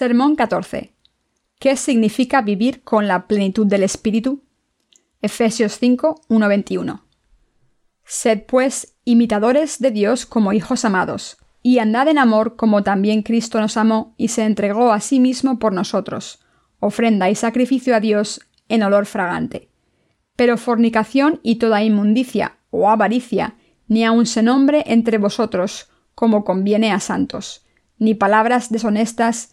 Sermón 14. ¿Qué significa vivir con la plenitud del Espíritu? Efesios 5, 1-21. Sed pues imitadores de Dios como hijos amados, y andad en amor como también Cristo nos amó y se entregó a sí mismo por nosotros, ofrenda y sacrificio a Dios en olor fragante. Pero fornicación y toda inmundicia o avaricia, ni aun se nombre entre vosotros, como conviene a santos, ni palabras deshonestas,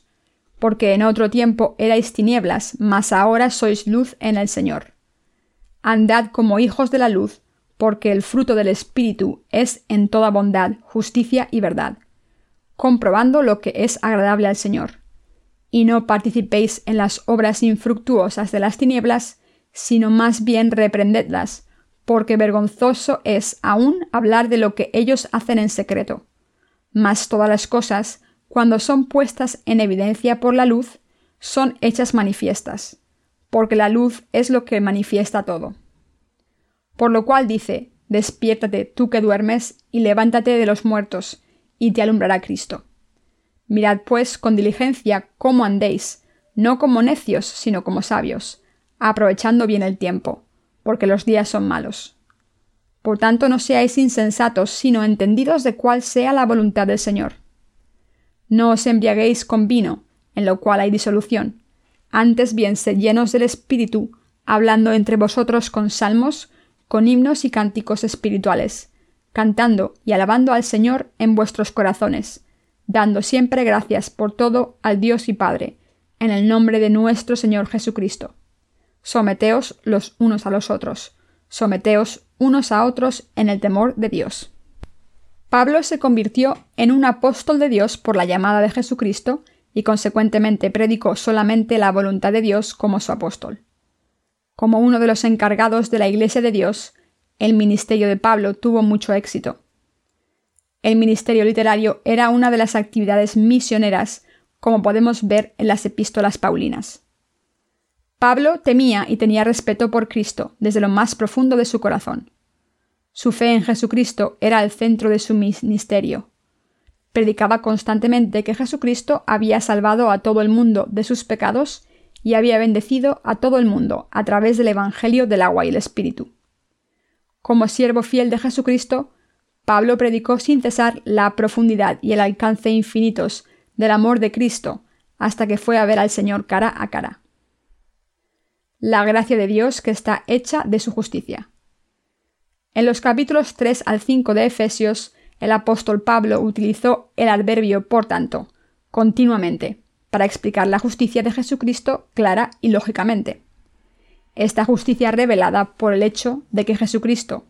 porque en otro tiempo erais tinieblas, mas ahora sois luz en el Señor. Andad como hijos de la luz, porque el fruto del Espíritu es en toda bondad, justicia y verdad, comprobando lo que es agradable al Señor. Y no participéis en las obras infructuosas de las tinieblas, sino más bien reprendedlas, porque vergonzoso es aún hablar de lo que ellos hacen en secreto. Mas todas las cosas, cuando son puestas en evidencia por la luz, son hechas manifiestas, porque la luz es lo que manifiesta todo. Por lo cual dice, despiértate tú que duermes, y levántate de los muertos, y te alumbrará Cristo. Mirad pues con diligencia cómo andéis, no como necios, sino como sabios, aprovechando bien el tiempo, porque los días son malos. Por tanto, no seáis insensatos, sino entendidos de cuál sea la voluntad del Señor. No os embriaguéis con vino, en lo cual hay disolución. Antes bien, sed llenos del Espíritu, hablando entre vosotros con salmos, con himnos y cánticos espirituales, cantando y alabando al Señor en vuestros corazones, dando siempre gracias por todo al Dios y Padre, en el nombre de nuestro Señor Jesucristo Someteos los unos a los otros, someteos unos a otros en el temor de Dios. Pablo se convirtió en un apóstol de Dios por la llamada de Jesucristo y consecuentemente predicó solamente la voluntad de Dios como su apóstol. Como uno de los encargados de la Iglesia de Dios, el ministerio de Pablo tuvo mucho éxito. El ministerio literario era una de las actividades misioneras, como podemos ver en las epístolas paulinas. Pablo temía y tenía respeto por Cristo desde lo más profundo de su corazón. Su fe en Jesucristo era el centro de su ministerio. Predicaba constantemente que Jesucristo había salvado a todo el mundo de sus pecados y había bendecido a todo el mundo a través del Evangelio del agua y el Espíritu. Como siervo fiel de Jesucristo, Pablo predicó sin cesar la profundidad y el alcance infinitos del amor de Cristo hasta que fue a ver al Señor cara a cara la gracia de Dios que está hecha de su justicia. En los capítulos 3 al 5 de Efesios, el apóstol Pablo utilizó el adverbio por tanto, continuamente, para explicar la justicia de Jesucristo clara y lógicamente. Esta justicia revelada por el hecho de que Jesucristo,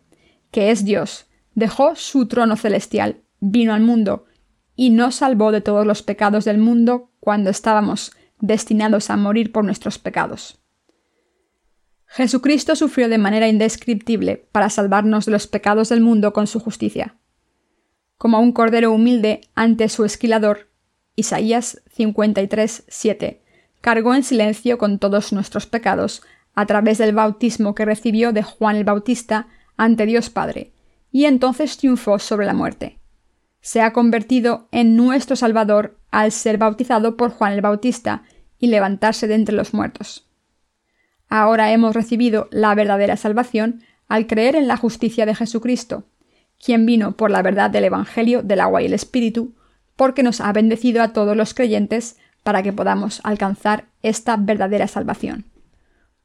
que es Dios, dejó su trono celestial, vino al mundo y nos salvó de todos los pecados del mundo cuando estábamos destinados a morir por nuestros pecados. Jesucristo sufrió de manera indescriptible para salvarnos de los pecados del mundo con su justicia. Como un cordero humilde ante su esquilador, Isaías 53, 7, cargó en silencio con todos nuestros pecados a través del bautismo que recibió de Juan el Bautista ante Dios Padre, y entonces triunfó sobre la muerte. Se ha convertido en nuestro Salvador al ser bautizado por Juan el Bautista y levantarse de entre los muertos. Ahora hemos recibido la verdadera salvación al creer en la justicia de Jesucristo, quien vino por la verdad del Evangelio del agua y el Espíritu, porque nos ha bendecido a todos los creyentes para que podamos alcanzar esta verdadera salvación.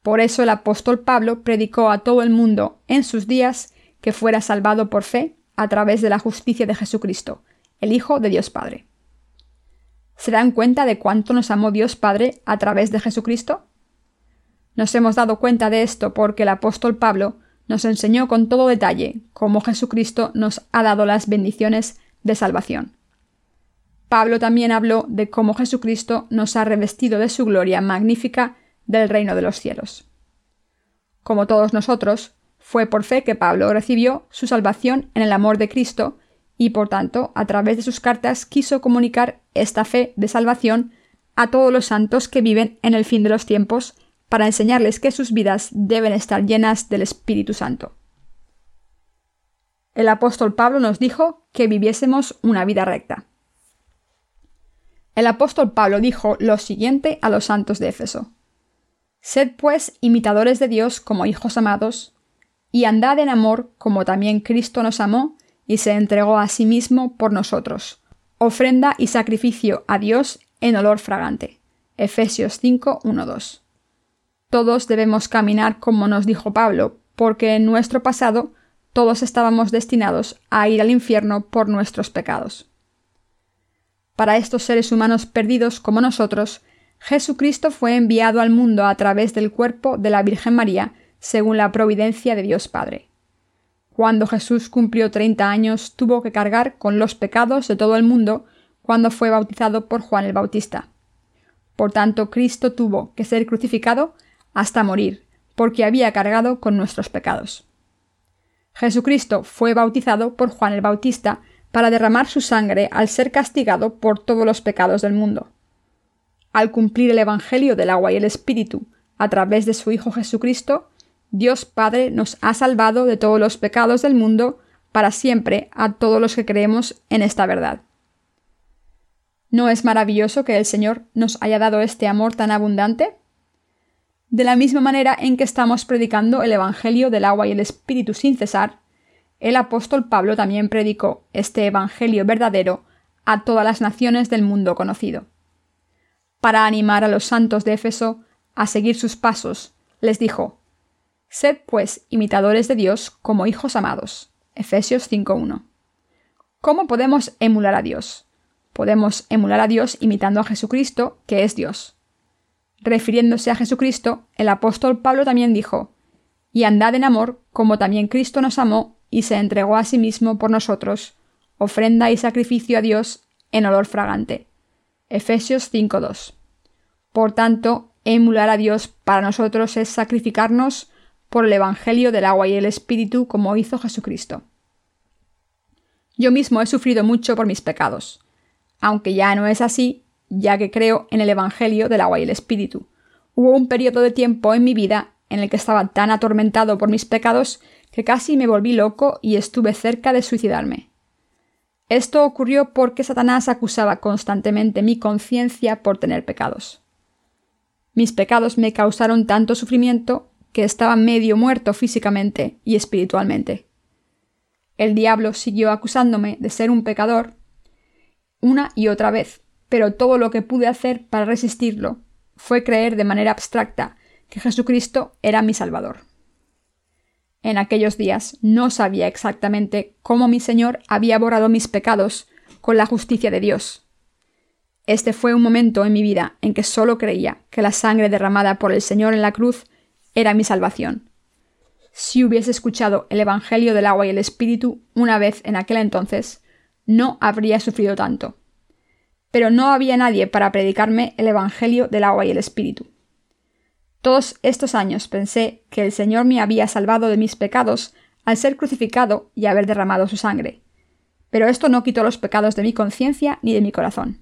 Por eso el apóstol Pablo predicó a todo el mundo en sus días que fuera salvado por fe a través de la justicia de Jesucristo, el Hijo de Dios Padre. ¿Se dan cuenta de cuánto nos amó Dios Padre a través de Jesucristo? Nos hemos dado cuenta de esto porque el apóstol Pablo nos enseñó con todo detalle cómo Jesucristo nos ha dado las bendiciones de salvación. Pablo también habló de cómo Jesucristo nos ha revestido de su gloria magnífica del reino de los cielos. Como todos nosotros, fue por fe que Pablo recibió su salvación en el amor de Cristo y por tanto, a través de sus cartas quiso comunicar esta fe de salvación a todos los santos que viven en el fin de los tiempos para enseñarles que sus vidas deben estar llenas del Espíritu Santo. El apóstol Pablo nos dijo que viviésemos una vida recta. El apóstol Pablo dijo lo siguiente a los santos de Éfeso. Sed pues imitadores de Dios como hijos amados, y andad en amor como también Cristo nos amó y se entregó a sí mismo por nosotros, ofrenda y sacrificio a Dios en olor fragante. Efesios 5, 1, 2. Todos debemos caminar como nos dijo Pablo, porque en nuestro pasado todos estábamos destinados a ir al infierno por nuestros pecados. Para estos seres humanos perdidos como nosotros, Jesucristo fue enviado al mundo a través del cuerpo de la Virgen María según la providencia de Dios Padre. Cuando Jesús cumplió 30 años, tuvo que cargar con los pecados de todo el mundo cuando fue bautizado por Juan el Bautista. Por tanto, Cristo tuvo que ser crucificado hasta morir, porque había cargado con nuestros pecados. Jesucristo fue bautizado por Juan el Bautista para derramar su sangre al ser castigado por todos los pecados del mundo. Al cumplir el Evangelio del agua y el Espíritu a través de su Hijo Jesucristo, Dios Padre nos ha salvado de todos los pecados del mundo para siempre a todos los que creemos en esta verdad. ¿No es maravilloso que el Señor nos haya dado este amor tan abundante? De la misma manera en que estamos predicando el Evangelio del agua y el Espíritu sin cesar, el apóstol Pablo también predicó este Evangelio verdadero a todas las naciones del mundo conocido. Para animar a los santos de Éfeso a seguir sus pasos, les dijo, Sed, pues, imitadores de Dios como hijos amados. Efesios 5.1. ¿Cómo podemos emular a Dios? Podemos emular a Dios imitando a Jesucristo, que es Dios. Refiriéndose a Jesucristo, el apóstol Pablo también dijo, Y andad en amor, como también Cristo nos amó y se entregó a sí mismo por nosotros, ofrenda y sacrificio a Dios en olor fragante. Efesios 5.2. Por tanto, emular a Dios para nosotros es sacrificarnos por el Evangelio del agua y el Espíritu como hizo Jesucristo. Yo mismo he sufrido mucho por mis pecados, aunque ya no es así, ya que creo en el Evangelio del agua y el Espíritu. Hubo un periodo de tiempo en mi vida en el que estaba tan atormentado por mis pecados que casi me volví loco y estuve cerca de suicidarme. Esto ocurrió porque Satanás acusaba constantemente mi conciencia por tener pecados. Mis pecados me causaron tanto sufrimiento que estaba medio muerto físicamente y espiritualmente. El diablo siguió acusándome de ser un pecador una y otra vez, pero todo lo que pude hacer para resistirlo fue creer de manera abstracta que Jesucristo era mi Salvador. En aquellos días no sabía exactamente cómo mi Señor había borrado mis pecados con la justicia de Dios. Este fue un momento en mi vida en que solo creía que la sangre derramada por el Señor en la cruz era mi salvación. Si hubiese escuchado el Evangelio del agua y el Espíritu una vez en aquel entonces, no habría sufrido tanto. Pero no había nadie para predicarme el Evangelio del agua y el Espíritu. Todos estos años pensé que el Señor me había salvado de mis pecados al ser crucificado y haber derramado su sangre. Pero esto no quitó los pecados de mi conciencia ni de mi corazón.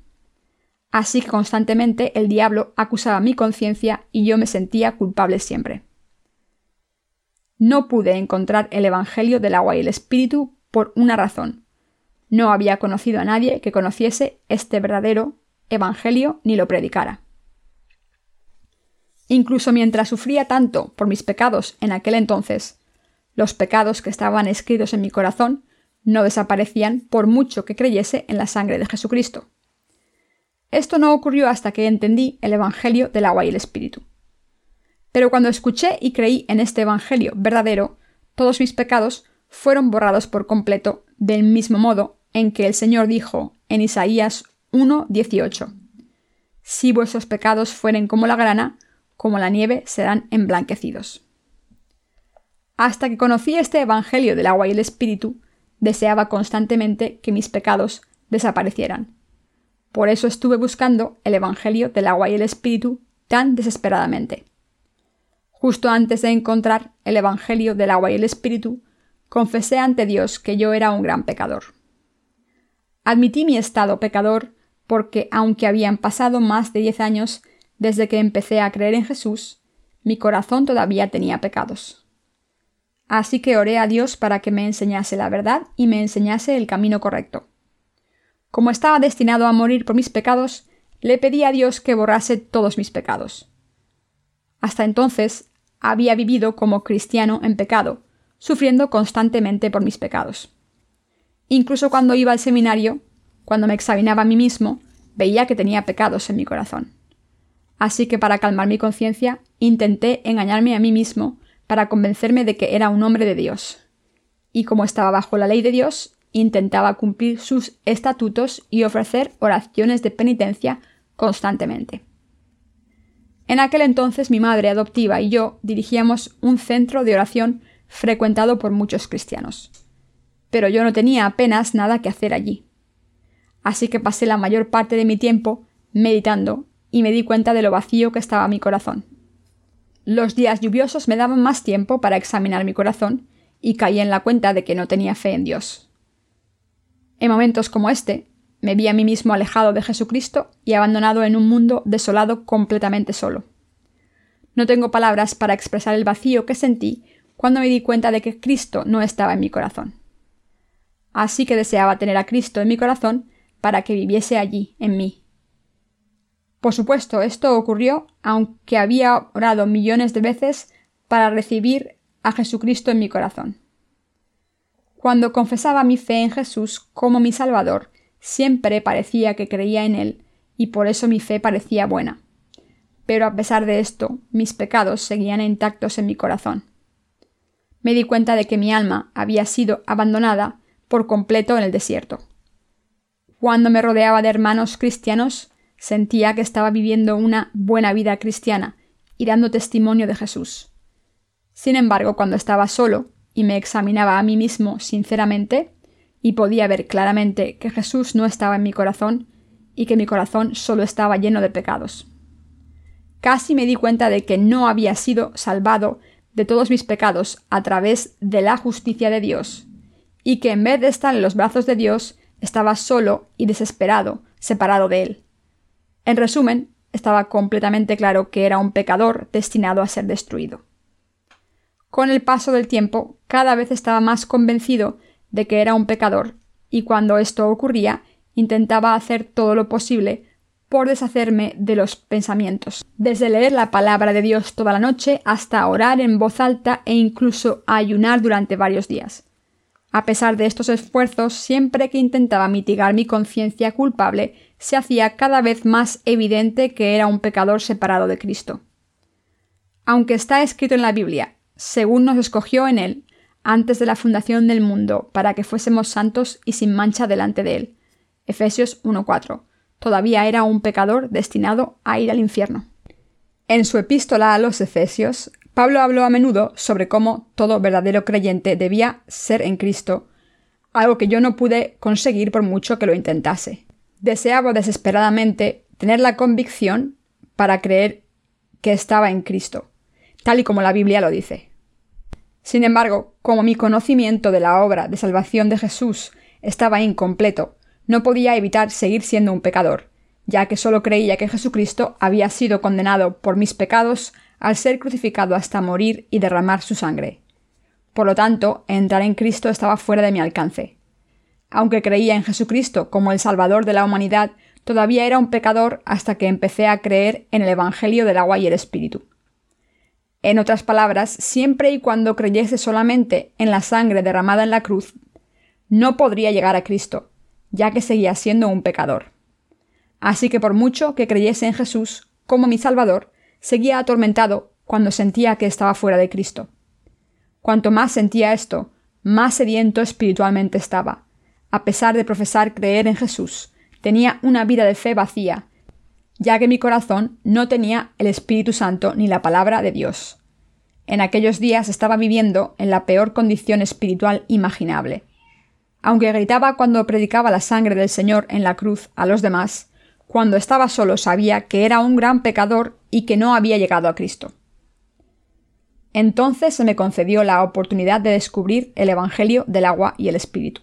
Así que constantemente el diablo acusaba mi conciencia y yo me sentía culpable siempre. No pude encontrar el Evangelio del agua y el Espíritu por una razón. No había conocido a nadie que conociese este verdadero Evangelio ni lo predicara. Incluso mientras sufría tanto por mis pecados en aquel entonces, los pecados que estaban escritos en mi corazón no desaparecían por mucho que creyese en la sangre de Jesucristo. Esto no ocurrió hasta que entendí el Evangelio del agua y el Espíritu. Pero cuando escuché y creí en este Evangelio verdadero, todos mis pecados fueron borrados por completo, del mismo modo en que el Señor dijo en Isaías 1:18: Si vuestros pecados fueren como la grana, como la nieve serán emblanquecidos. Hasta que conocí este Evangelio del agua y el Espíritu, deseaba constantemente que mis pecados desaparecieran. Por eso estuve buscando el Evangelio del agua y el Espíritu tan desesperadamente. Justo antes de encontrar el Evangelio del agua y el Espíritu, confesé ante Dios que yo era un gran pecador. Admití mi estado pecador porque, aunque habían pasado más de diez años desde que empecé a creer en Jesús, mi corazón todavía tenía pecados. Así que oré a Dios para que me enseñase la verdad y me enseñase el camino correcto. Como estaba destinado a morir por mis pecados, le pedí a Dios que borrase todos mis pecados. Hasta entonces había vivido como cristiano en pecado, sufriendo constantemente por mis pecados. Incluso cuando iba al seminario, cuando me examinaba a mí mismo, veía que tenía pecados en mi corazón. Así que para calmar mi conciencia, intenté engañarme a mí mismo para convencerme de que era un hombre de Dios. Y como estaba bajo la ley de Dios, intentaba cumplir sus estatutos y ofrecer oraciones de penitencia constantemente. En aquel entonces mi madre adoptiva y yo dirigíamos un centro de oración frecuentado por muchos cristianos. Pero yo no tenía apenas nada que hacer allí. Así que pasé la mayor parte de mi tiempo meditando y me di cuenta de lo vacío que estaba mi corazón. Los días lluviosos me daban más tiempo para examinar mi corazón y caí en la cuenta de que no tenía fe en Dios. En momentos como este, me vi a mí mismo alejado de Jesucristo y abandonado en un mundo desolado completamente solo. No tengo palabras para expresar el vacío que sentí cuando me di cuenta de que Cristo no estaba en mi corazón. Así que deseaba tener a Cristo en mi corazón para que viviese allí, en mí. Por supuesto, esto ocurrió aunque había orado millones de veces para recibir a Jesucristo en mi corazón. Cuando confesaba mi fe en Jesús como mi Salvador, siempre parecía que creía en Él, y por eso mi fe parecía buena. Pero a pesar de esto, mis pecados seguían intactos en mi corazón me di cuenta de que mi alma había sido abandonada por completo en el desierto. Cuando me rodeaba de hermanos cristianos, sentía que estaba viviendo una buena vida cristiana y dando testimonio de Jesús. Sin embargo, cuando estaba solo y me examinaba a mí mismo sinceramente, y podía ver claramente que Jesús no estaba en mi corazón y que mi corazón solo estaba lleno de pecados. Casi me di cuenta de que no había sido salvado de todos mis pecados a través de la justicia de Dios, y que en vez de estar en los brazos de Dios, estaba solo y desesperado, separado de Él. En resumen, estaba completamente claro que era un pecador destinado a ser destruido. Con el paso del tiempo, cada vez estaba más convencido de que era un pecador, y cuando esto ocurría, intentaba hacer todo lo posible por deshacerme de los pensamientos, desde leer la palabra de Dios toda la noche hasta orar en voz alta e incluso ayunar durante varios días. A pesar de estos esfuerzos, siempre que intentaba mitigar mi conciencia culpable, se hacía cada vez más evidente que era un pecador separado de Cristo. Aunque está escrito en la Biblia, según nos escogió en él, antes de la fundación del mundo, para que fuésemos santos y sin mancha delante de él. Efesios 1.4 todavía era un pecador destinado a ir al infierno. En su epístola a los Efesios, Pablo habló a menudo sobre cómo todo verdadero creyente debía ser en Cristo, algo que yo no pude conseguir por mucho que lo intentase. Deseaba desesperadamente tener la convicción para creer que estaba en Cristo, tal y como la Biblia lo dice. Sin embargo, como mi conocimiento de la obra de salvación de Jesús estaba incompleto no podía evitar seguir siendo un pecador, ya que solo creía que Jesucristo había sido condenado por mis pecados al ser crucificado hasta morir y derramar su sangre. Por lo tanto, entrar en Cristo estaba fuera de mi alcance. Aunque creía en Jesucristo como el Salvador de la humanidad, todavía era un pecador hasta que empecé a creer en el Evangelio del agua y el Espíritu. En otras palabras, siempre y cuando creyese solamente en la sangre derramada en la cruz, no podría llegar a Cristo, ya que seguía siendo un pecador. Así que por mucho que creyese en Jesús como mi Salvador, seguía atormentado cuando sentía que estaba fuera de Cristo. Cuanto más sentía esto, más sediento espiritualmente estaba. A pesar de profesar creer en Jesús, tenía una vida de fe vacía, ya que mi corazón no tenía el Espíritu Santo ni la palabra de Dios. En aquellos días estaba viviendo en la peor condición espiritual imaginable aunque gritaba cuando predicaba la sangre del Señor en la cruz a los demás, cuando estaba solo sabía que era un gran pecador y que no había llegado a Cristo. Entonces se me concedió la oportunidad de descubrir el Evangelio del agua y el Espíritu.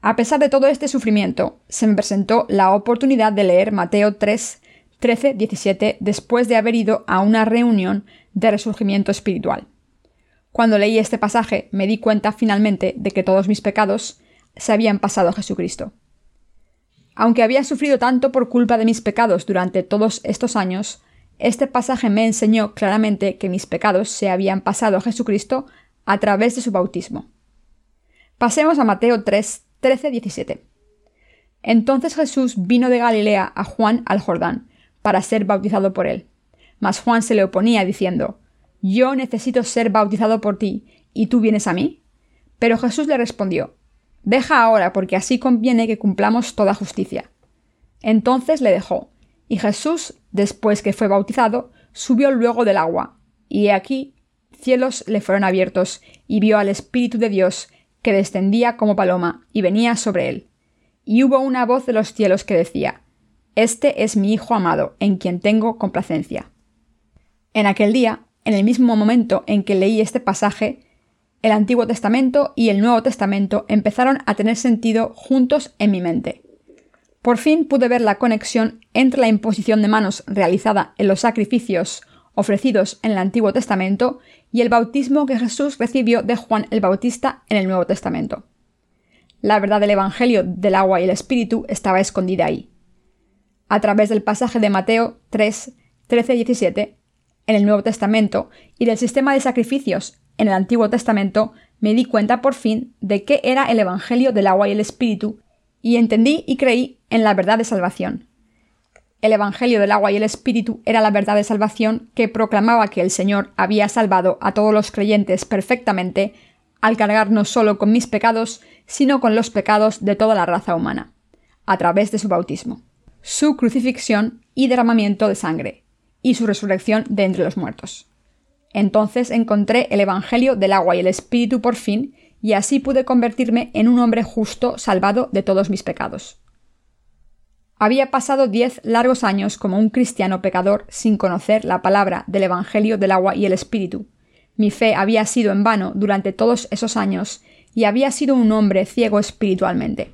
A pesar de todo este sufrimiento, se me presentó la oportunidad de leer Mateo 3, 13, 17 después de haber ido a una reunión de resurgimiento espiritual. Cuando leí este pasaje me di cuenta finalmente de que todos mis pecados se habían pasado a Jesucristo. Aunque había sufrido tanto por culpa de mis pecados durante todos estos años, este pasaje me enseñó claramente que mis pecados se habían pasado a Jesucristo a través de su bautismo. Pasemos a Mateo 3, 13, 17. Entonces Jesús vino de Galilea a Juan al Jordán, para ser bautizado por él. Mas Juan se le oponía, diciendo, Yo necesito ser bautizado por ti, ¿y tú vienes a mí? Pero Jesús le respondió, Deja ahora, porque así conviene que cumplamos toda justicia. Entonces le dejó, y Jesús, después que fue bautizado, subió luego del agua, y he aquí cielos le fueron abiertos, y vio al Espíritu de Dios, que descendía como paloma, y venía sobre él. Y hubo una voz de los cielos que decía, Este es mi Hijo amado, en quien tengo complacencia. En aquel día, en el mismo momento en que leí este pasaje, el Antiguo Testamento y el Nuevo Testamento empezaron a tener sentido juntos en mi mente. Por fin pude ver la conexión entre la imposición de manos realizada en los sacrificios ofrecidos en el Antiguo Testamento y el bautismo que Jesús recibió de Juan el Bautista en el Nuevo Testamento. La verdad del Evangelio del agua y el Espíritu estaba escondida ahí. A través del pasaje de Mateo 3, 13 17 en el Nuevo Testamento y del sistema de sacrificios en el Antiguo Testamento, me di cuenta por fin de qué era el Evangelio del agua y el Espíritu y entendí y creí en la verdad de salvación. El Evangelio del agua y el Espíritu era la verdad de salvación que proclamaba que el Señor había salvado a todos los creyentes perfectamente al cargar no solo con mis pecados, sino con los pecados de toda la raza humana, a través de su bautismo, su crucifixión y derramamiento de sangre, y su resurrección de entre los muertos. Entonces encontré el Evangelio del agua y el Espíritu por fin, y así pude convertirme en un hombre justo salvado de todos mis pecados. Había pasado diez largos años como un cristiano pecador sin conocer la palabra del Evangelio del agua y el Espíritu. Mi fe había sido en vano durante todos esos años y había sido un hombre ciego espiritualmente.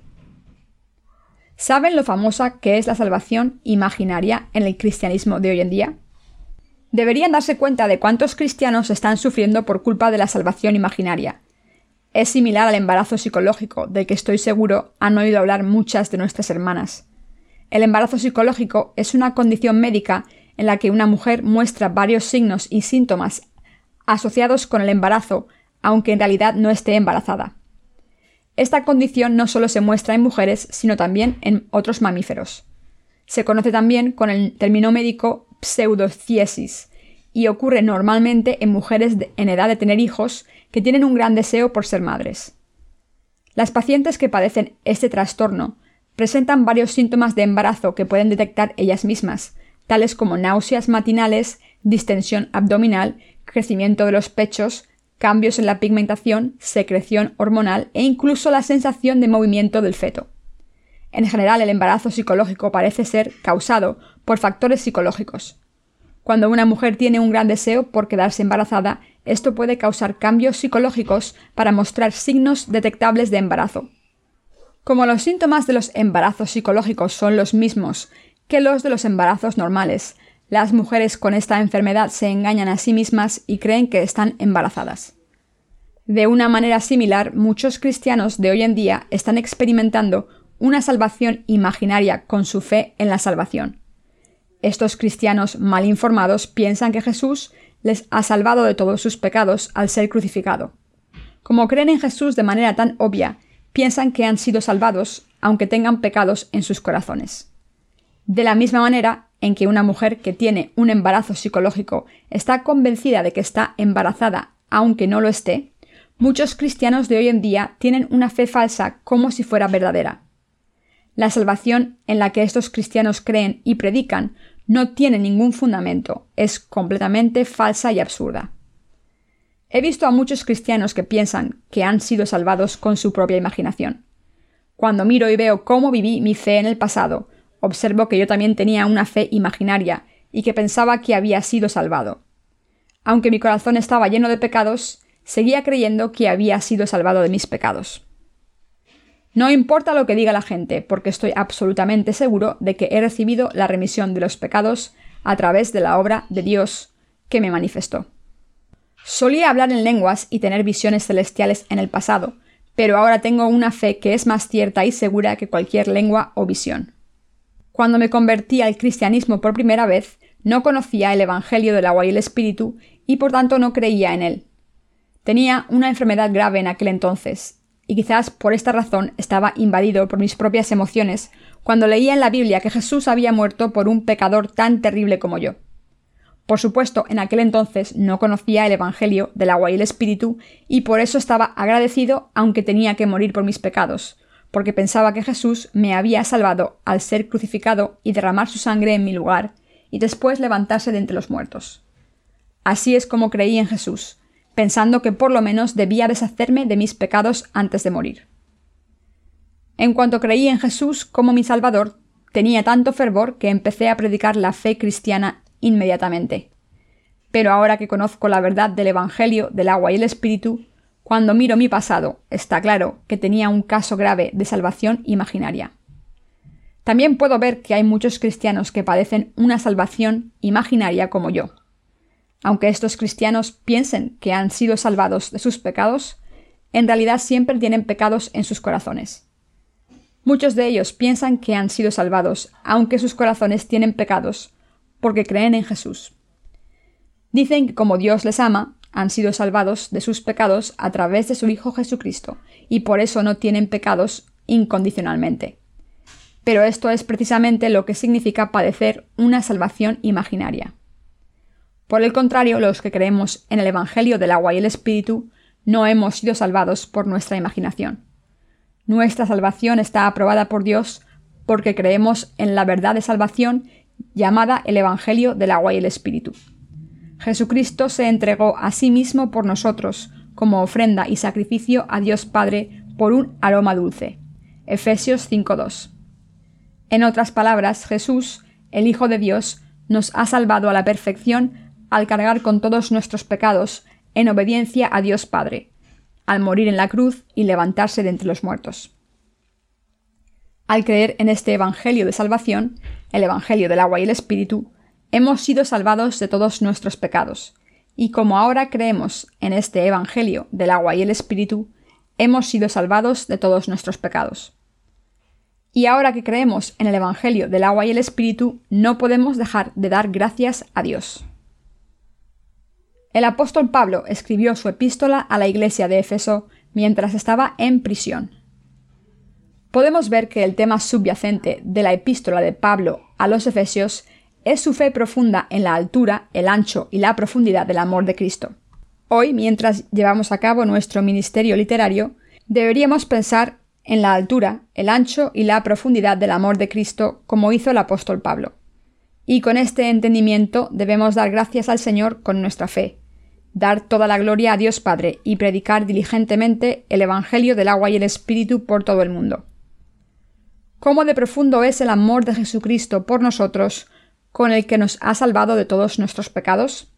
¿Saben lo famosa que es la salvación imaginaria en el cristianismo de hoy en día? Deberían darse cuenta de cuántos cristianos están sufriendo por culpa de la salvación imaginaria, es similar al embarazo psicológico, del que estoy seguro han oído hablar muchas de nuestras hermanas. El embarazo psicológico es una condición médica en la que una mujer muestra varios signos y síntomas asociados con el embarazo, aunque en realidad no esté embarazada. Esta condición no solo se muestra en mujeres, sino también en otros mamíferos. Se conoce también con el término médico pseudociesis y ocurre normalmente en mujeres en edad de tener hijos que tienen un gran deseo por ser madres. Las pacientes que padecen este trastorno presentan varios síntomas de embarazo que pueden detectar ellas mismas, tales como náuseas matinales, distensión abdominal, crecimiento de los pechos, cambios en la pigmentación, secreción hormonal e incluso la sensación de movimiento del feto. En general, el embarazo psicológico parece ser causado por factores psicológicos. Cuando una mujer tiene un gran deseo por quedarse embarazada, esto puede causar cambios psicológicos para mostrar signos detectables de embarazo. Como los síntomas de los embarazos psicológicos son los mismos que los de los embarazos normales, las mujeres con esta enfermedad se engañan a sí mismas y creen que están embarazadas. De una manera similar, muchos cristianos de hoy en día están experimentando una salvación imaginaria con su fe en la salvación. Estos cristianos mal informados piensan que Jesús les ha salvado de todos sus pecados al ser crucificado. Como creen en Jesús de manera tan obvia, piensan que han sido salvados aunque tengan pecados en sus corazones. De la misma manera en que una mujer que tiene un embarazo psicológico está convencida de que está embarazada aunque no lo esté, muchos cristianos de hoy en día tienen una fe falsa como si fuera verdadera. La salvación en la que estos cristianos creen y predican no tiene ningún fundamento, es completamente falsa y absurda. He visto a muchos cristianos que piensan que han sido salvados con su propia imaginación. Cuando miro y veo cómo viví mi fe en el pasado, observo que yo también tenía una fe imaginaria y que pensaba que había sido salvado. Aunque mi corazón estaba lleno de pecados, seguía creyendo que había sido salvado de mis pecados. No importa lo que diga la gente, porque estoy absolutamente seguro de que he recibido la remisión de los pecados a través de la obra de Dios que me manifestó. Solía hablar en lenguas y tener visiones celestiales en el pasado, pero ahora tengo una fe que es más cierta y segura que cualquier lengua o visión. Cuando me convertí al cristianismo por primera vez, no conocía el Evangelio del agua y el Espíritu y por tanto no creía en él. Tenía una enfermedad grave en aquel entonces, y quizás por esta razón estaba invadido por mis propias emociones cuando leía en la Biblia que Jesús había muerto por un pecador tan terrible como yo. Por supuesto, en aquel entonces no conocía el Evangelio del agua y el Espíritu, y por eso estaba agradecido aunque tenía que morir por mis pecados, porque pensaba que Jesús me había salvado al ser crucificado y derramar su sangre en mi lugar, y después levantarse de entre los muertos. Así es como creí en Jesús, pensando que por lo menos debía deshacerme de mis pecados antes de morir. En cuanto creí en Jesús como mi Salvador, tenía tanto fervor que empecé a predicar la fe cristiana inmediatamente. Pero ahora que conozco la verdad del Evangelio del agua y el Espíritu, cuando miro mi pasado, está claro que tenía un caso grave de salvación imaginaria. También puedo ver que hay muchos cristianos que padecen una salvación imaginaria como yo. Aunque estos cristianos piensen que han sido salvados de sus pecados, en realidad siempre tienen pecados en sus corazones. Muchos de ellos piensan que han sido salvados, aunque sus corazones tienen pecados, porque creen en Jesús. Dicen que como Dios les ama, han sido salvados de sus pecados a través de su Hijo Jesucristo, y por eso no tienen pecados incondicionalmente. Pero esto es precisamente lo que significa padecer una salvación imaginaria. Por el contrario, los que creemos en el Evangelio del agua y el Espíritu no hemos sido salvados por nuestra imaginación. Nuestra salvación está aprobada por Dios porque creemos en la verdad de salvación llamada el Evangelio del agua y el Espíritu. Jesucristo se entregó a sí mismo por nosotros como ofrenda y sacrificio a Dios Padre por un aroma dulce. Efesios 5.2. En otras palabras, Jesús, el Hijo de Dios, nos ha salvado a la perfección al cargar con todos nuestros pecados en obediencia a Dios Padre, al morir en la cruz y levantarse de entre los muertos. Al creer en este Evangelio de salvación, el Evangelio del agua y el Espíritu, hemos sido salvados de todos nuestros pecados, y como ahora creemos en este Evangelio del agua y el Espíritu, hemos sido salvados de todos nuestros pecados. Y ahora que creemos en el Evangelio del agua y el Espíritu, no podemos dejar de dar gracias a Dios. El apóstol Pablo escribió su epístola a la iglesia de Éfeso mientras estaba en prisión podemos ver que el tema subyacente de la epístola de Pablo a los Efesios es su fe profunda en la altura, el ancho y la profundidad del amor de Cristo. Hoy, mientras llevamos a cabo nuestro ministerio literario, deberíamos pensar en la altura, el ancho y la profundidad del amor de Cristo como hizo el apóstol Pablo. Y con este entendimiento debemos dar gracias al Señor con nuestra fe, dar toda la gloria a Dios Padre y predicar diligentemente el Evangelio del agua y el Espíritu por todo el mundo cómo de profundo es el amor de Jesucristo por nosotros, con el que nos ha salvado de todos nuestros pecados?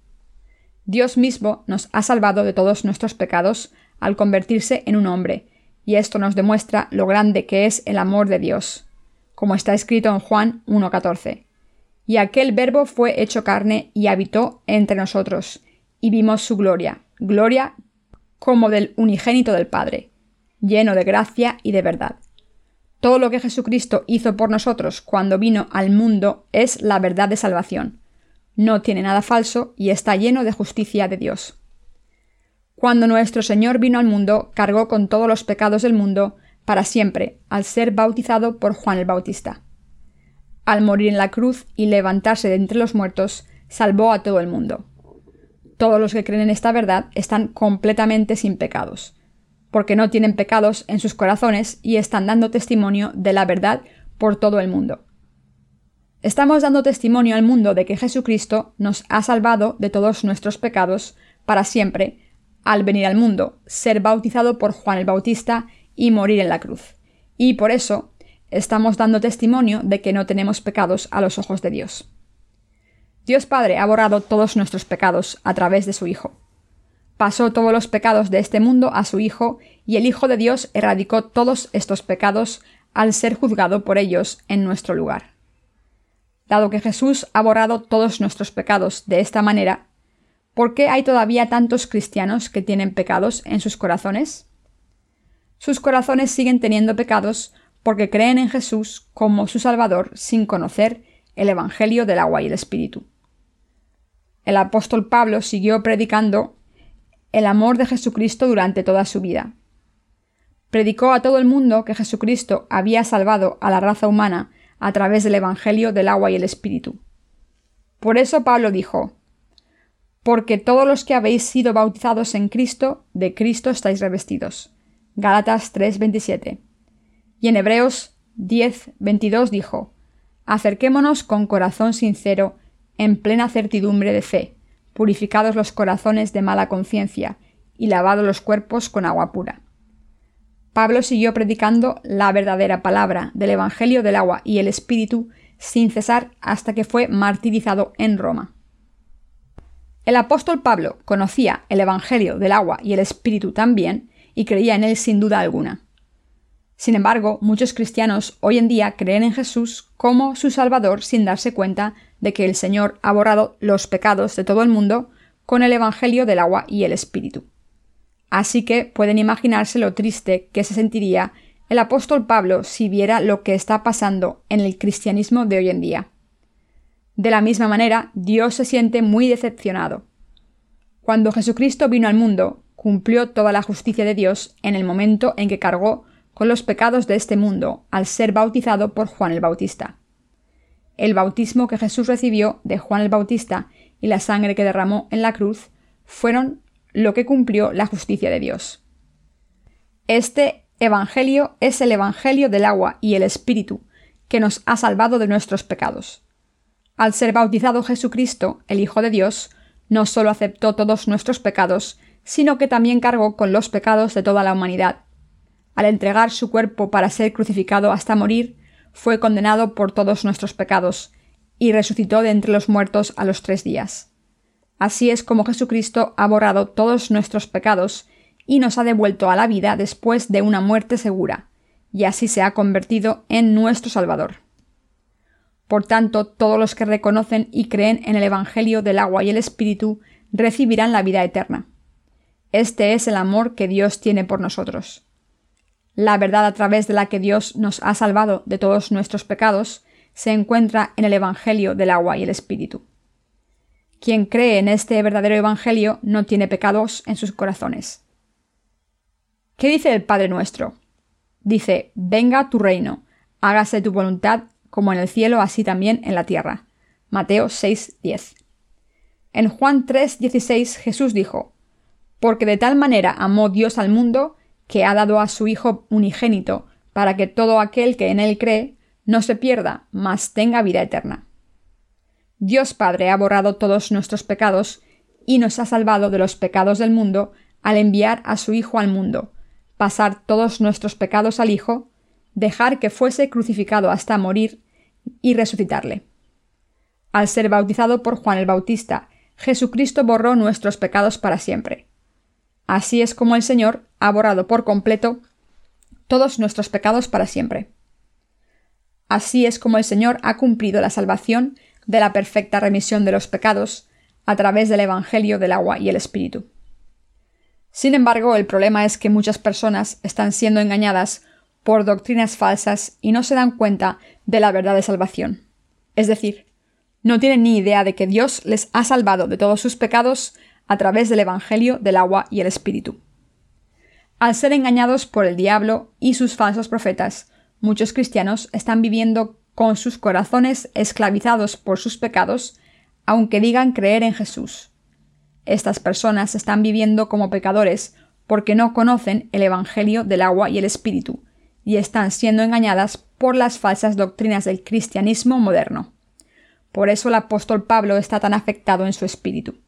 Dios mismo nos ha salvado de todos nuestros pecados al convertirse en un hombre, y esto nos demuestra lo grande que es el amor de Dios, como está escrito en Juan 1.14. Y aquel verbo fue hecho carne y habitó entre nosotros, y vimos su gloria, gloria como del unigénito del Padre, lleno de gracia y de verdad. Todo lo que Jesucristo hizo por nosotros cuando vino al mundo es la verdad de salvación. No tiene nada falso y está lleno de justicia de Dios. Cuando nuestro Señor vino al mundo, cargó con todos los pecados del mundo para siempre, al ser bautizado por Juan el Bautista. Al morir en la cruz y levantarse de entre los muertos, salvó a todo el mundo. Todos los que creen en esta verdad están completamente sin pecados porque no tienen pecados en sus corazones y están dando testimonio de la verdad por todo el mundo. Estamos dando testimonio al mundo de que Jesucristo nos ha salvado de todos nuestros pecados para siempre al venir al mundo, ser bautizado por Juan el Bautista y morir en la cruz. Y por eso estamos dando testimonio de que no tenemos pecados a los ojos de Dios. Dios Padre ha borrado todos nuestros pecados a través de su Hijo. Pasó todos los pecados de este mundo a su Hijo, y el Hijo de Dios erradicó todos estos pecados al ser juzgado por ellos en nuestro lugar. Dado que Jesús ha borrado todos nuestros pecados de esta manera, ¿por qué hay todavía tantos cristianos que tienen pecados en sus corazones? Sus corazones siguen teniendo pecados porque creen en Jesús como su Salvador sin conocer el Evangelio del agua y el Espíritu. El apóstol Pablo siguió predicando el amor de Jesucristo durante toda su vida. Predicó a todo el mundo que Jesucristo había salvado a la raza humana a través del Evangelio del agua y el Espíritu. Por eso Pablo dijo, Porque todos los que habéis sido bautizados en Cristo, de Cristo estáis revestidos. Gálatas 3:27. Y en Hebreos 10:22 dijo, Acerquémonos con corazón sincero, en plena certidumbre de fe, purificados los corazones de mala conciencia, y lavados los cuerpos con agua pura. Pablo siguió predicando la verdadera palabra del Evangelio del agua y el Espíritu sin cesar hasta que fue martirizado en Roma. El apóstol Pablo conocía el Evangelio del agua y el Espíritu también y creía en él sin duda alguna. Sin embargo, muchos cristianos hoy en día creen en Jesús como su Salvador sin darse cuenta de que el Señor ha borrado los pecados de todo el mundo con el Evangelio del agua y el Espíritu. Así que pueden imaginarse lo triste que se sentiría el apóstol Pablo si viera lo que está pasando en el cristianismo de hoy en día. De la misma manera, Dios se siente muy decepcionado. Cuando Jesucristo vino al mundo, cumplió toda la justicia de Dios en el momento en que cargó con los pecados de este mundo al ser bautizado por Juan el Bautista. El bautismo que Jesús recibió de Juan el Bautista y la sangre que derramó en la cruz fueron lo que cumplió la justicia de Dios. Este Evangelio es el Evangelio del agua y el Espíritu, que nos ha salvado de nuestros pecados. Al ser bautizado Jesucristo, el Hijo de Dios, no solo aceptó todos nuestros pecados, sino que también cargó con los pecados de toda la humanidad. Al entregar su cuerpo para ser crucificado hasta morir, fue condenado por todos nuestros pecados, y resucitó de entre los muertos a los tres días. Así es como Jesucristo ha borrado todos nuestros pecados y nos ha devuelto a la vida después de una muerte segura, y así se ha convertido en nuestro Salvador. Por tanto, todos los que reconocen y creen en el Evangelio del agua y el Espíritu recibirán la vida eterna. Este es el amor que Dios tiene por nosotros. La verdad a través de la que Dios nos ha salvado de todos nuestros pecados se encuentra en el Evangelio del agua y el Espíritu. Quien cree en este verdadero Evangelio no tiene pecados en sus corazones. ¿Qué dice el Padre nuestro? Dice, venga tu reino, hágase tu voluntad como en el cielo, así también en la tierra. Mateo 6:10. En Juan 3:16 Jesús dijo, Porque de tal manera amó Dios al mundo, que ha dado a su Hijo unigénito, para que todo aquel que en él cree no se pierda, mas tenga vida eterna. Dios Padre ha borrado todos nuestros pecados y nos ha salvado de los pecados del mundo al enviar a su Hijo al mundo, pasar todos nuestros pecados al Hijo, dejar que fuese crucificado hasta morir y resucitarle. Al ser bautizado por Juan el Bautista, Jesucristo borró nuestros pecados para siempre. Así es como el Señor ha borrado por completo todos nuestros pecados para siempre. Así es como el Señor ha cumplido la salvación de la perfecta remisión de los pecados a través del Evangelio del agua y el Espíritu. Sin embargo, el problema es que muchas personas están siendo engañadas por doctrinas falsas y no se dan cuenta de la verdad de salvación. Es decir, no tienen ni idea de que Dios les ha salvado de todos sus pecados a través del Evangelio del agua y el Espíritu. Al ser engañados por el diablo y sus falsos profetas, muchos cristianos están viviendo con sus corazones esclavizados por sus pecados, aunque digan creer en Jesús. Estas personas están viviendo como pecadores porque no conocen el Evangelio del agua y el Espíritu, y están siendo engañadas por las falsas doctrinas del cristianismo moderno. Por eso el apóstol Pablo está tan afectado en su espíritu.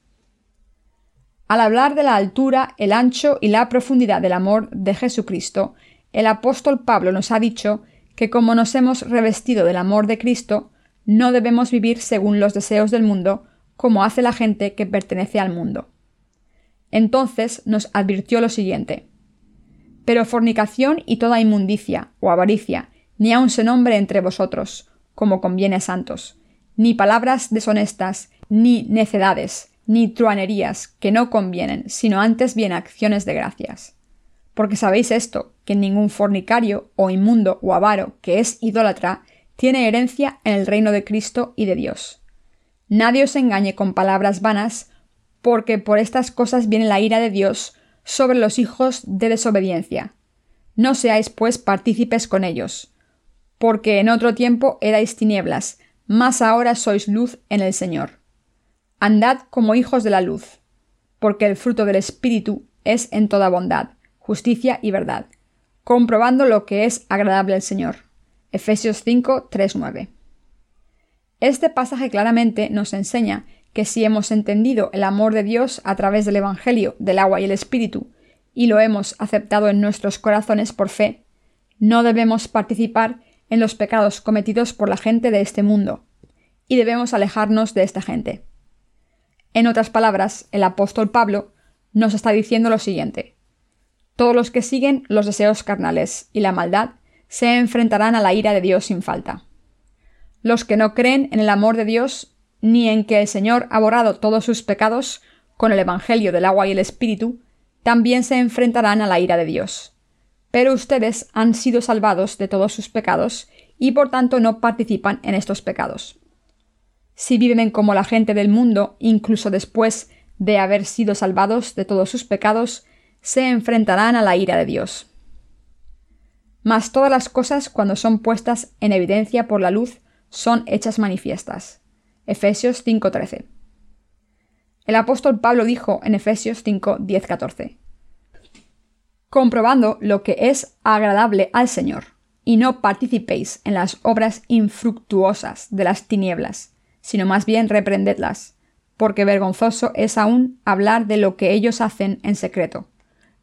Al hablar de la altura, el ancho y la profundidad del amor de Jesucristo, el apóstol Pablo nos ha dicho que como nos hemos revestido del amor de Cristo, no debemos vivir según los deseos del mundo, como hace la gente que pertenece al mundo. Entonces nos advirtió lo siguiente. Pero fornicación y toda inmundicia o avaricia, ni aun se nombre entre vosotros, como conviene a santos, ni palabras deshonestas, ni necedades, ni truanerías que no convienen, sino antes bien acciones de gracias. Porque sabéis esto, que ningún fornicario, o inmundo, o avaro, que es idólatra, tiene herencia en el reino de Cristo y de Dios. Nadie os engañe con palabras vanas, porque por estas cosas viene la ira de Dios sobre los hijos de desobediencia. No seáis, pues, partícipes con ellos, porque en otro tiempo erais tinieblas, mas ahora sois luz en el Señor. Andad como hijos de la luz, porque el fruto del Espíritu es en toda bondad, justicia y verdad, comprobando lo que es agradable al Señor. Efesios 5, 3, 9. Este pasaje claramente nos enseña que si hemos entendido el amor de Dios a través del Evangelio del agua y el Espíritu, y lo hemos aceptado en nuestros corazones por fe, no debemos participar en los pecados cometidos por la gente de este mundo, y debemos alejarnos de esta gente. En otras palabras, el apóstol Pablo nos está diciendo lo siguiente. Todos los que siguen los deseos carnales y la maldad se enfrentarán a la ira de Dios sin falta. Los que no creen en el amor de Dios, ni en que el Señor ha borrado todos sus pecados con el Evangelio del agua y el Espíritu, también se enfrentarán a la ira de Dios. Pero ustedes han sido salvados de todos sus pecados y por tanto no participan en estos pecados. Si viven como la gente del mundo, incluso después de haber sido salvados de todos sus pecados, se enfrentarán a la ira de Dios. Mas todas las cosas, cuando son puestas en evidencia por la luz, son hechas manifiestas. Efesios 5:13. El apóstol Pablo dijo en Efesios 5, 14, comprobando lo que es agradable al Señor, y no participéis en las obras infructuosas de las tinieblas, sino más bien reprendedlas, porque vergonzoso es aún hablar de lo que ellos hacen en secreto.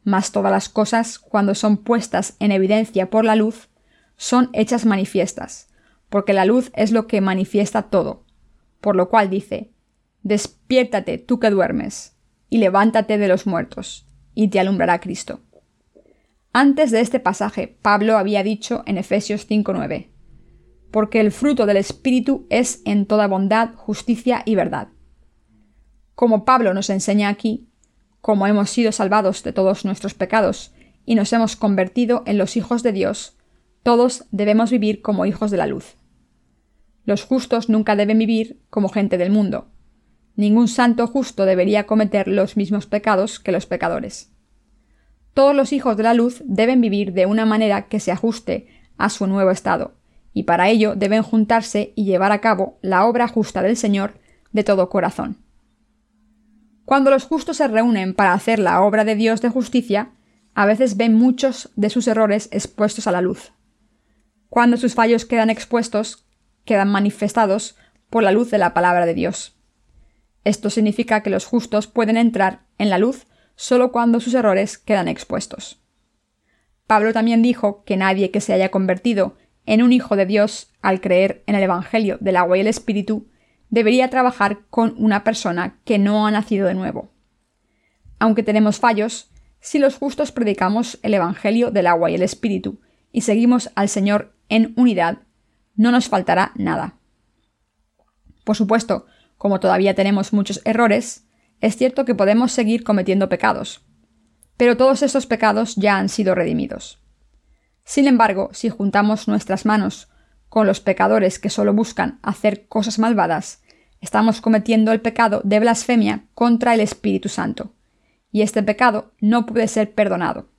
Mas todas las cosas, cuando son puestas en evidencia por la luz, son hechas manifiestas, porque la luz es lo que manifiesta todo. Por lo cual dice, Despiértate tú que duermes, y levántate de los muertos, y te alumbrará Cristo. Antes de este pasaje, Pablo había dicho en Efesios 5:9, Porque el fruto del Espíritu es en toda bondad, justicia y verdad. Como Pablo nos enseña aquí, como hemos sido salvados de todos nuestros pecados y nos hemos convertido en los hijos de Dios, todos debemos vivir como hijos de la luz. Los justos nunca deben vivir como gente del mundo. Ningún santo justo debería cometer los mismos pecados que los pecadores. Todos los hijos de la luz deben vivir de una manera que se ajuste a su nuevo estado, y para ello deben juntarse y llevar a cabo la obra justa del Señor de todo corazón. Cuando los justos se reúnen para hacer la obra de Dios de justicia, a veces ven muchos de sus errores expuestos a la luz. Cuando sus fallos quedan expuestos, quedan manifestados por la luz de la palabra de Dios. Esto significa que los justos pueden entrar en la luz solo cuando sus errores quedan expuestos. Pablo también dijo que nadie que se haya convertido en un hijo de Dios al creer en el Evangelio del agua y el Espíritu debería trabajar con una persona que no ha nacido de nuevo. Aunque tenemos fallos, si los justos predicamos el Evangelio del agua y el Espíritu y seguimos al Señor en unidad, no nos faltará nada. Por supuesto, como todavía tenemos muchos errores, es cierto que podemos seguir cometiendo pecados, pero todos esos pecados ya han sido redimidos. Sin embargo, si juntamos nuestras manos con los pecadores que solo buscan hacer cosas malvadas, estamos cometiendo el pecado de blasfemia contra el Espíritu Santo, y este pecado no puede ser perdonado.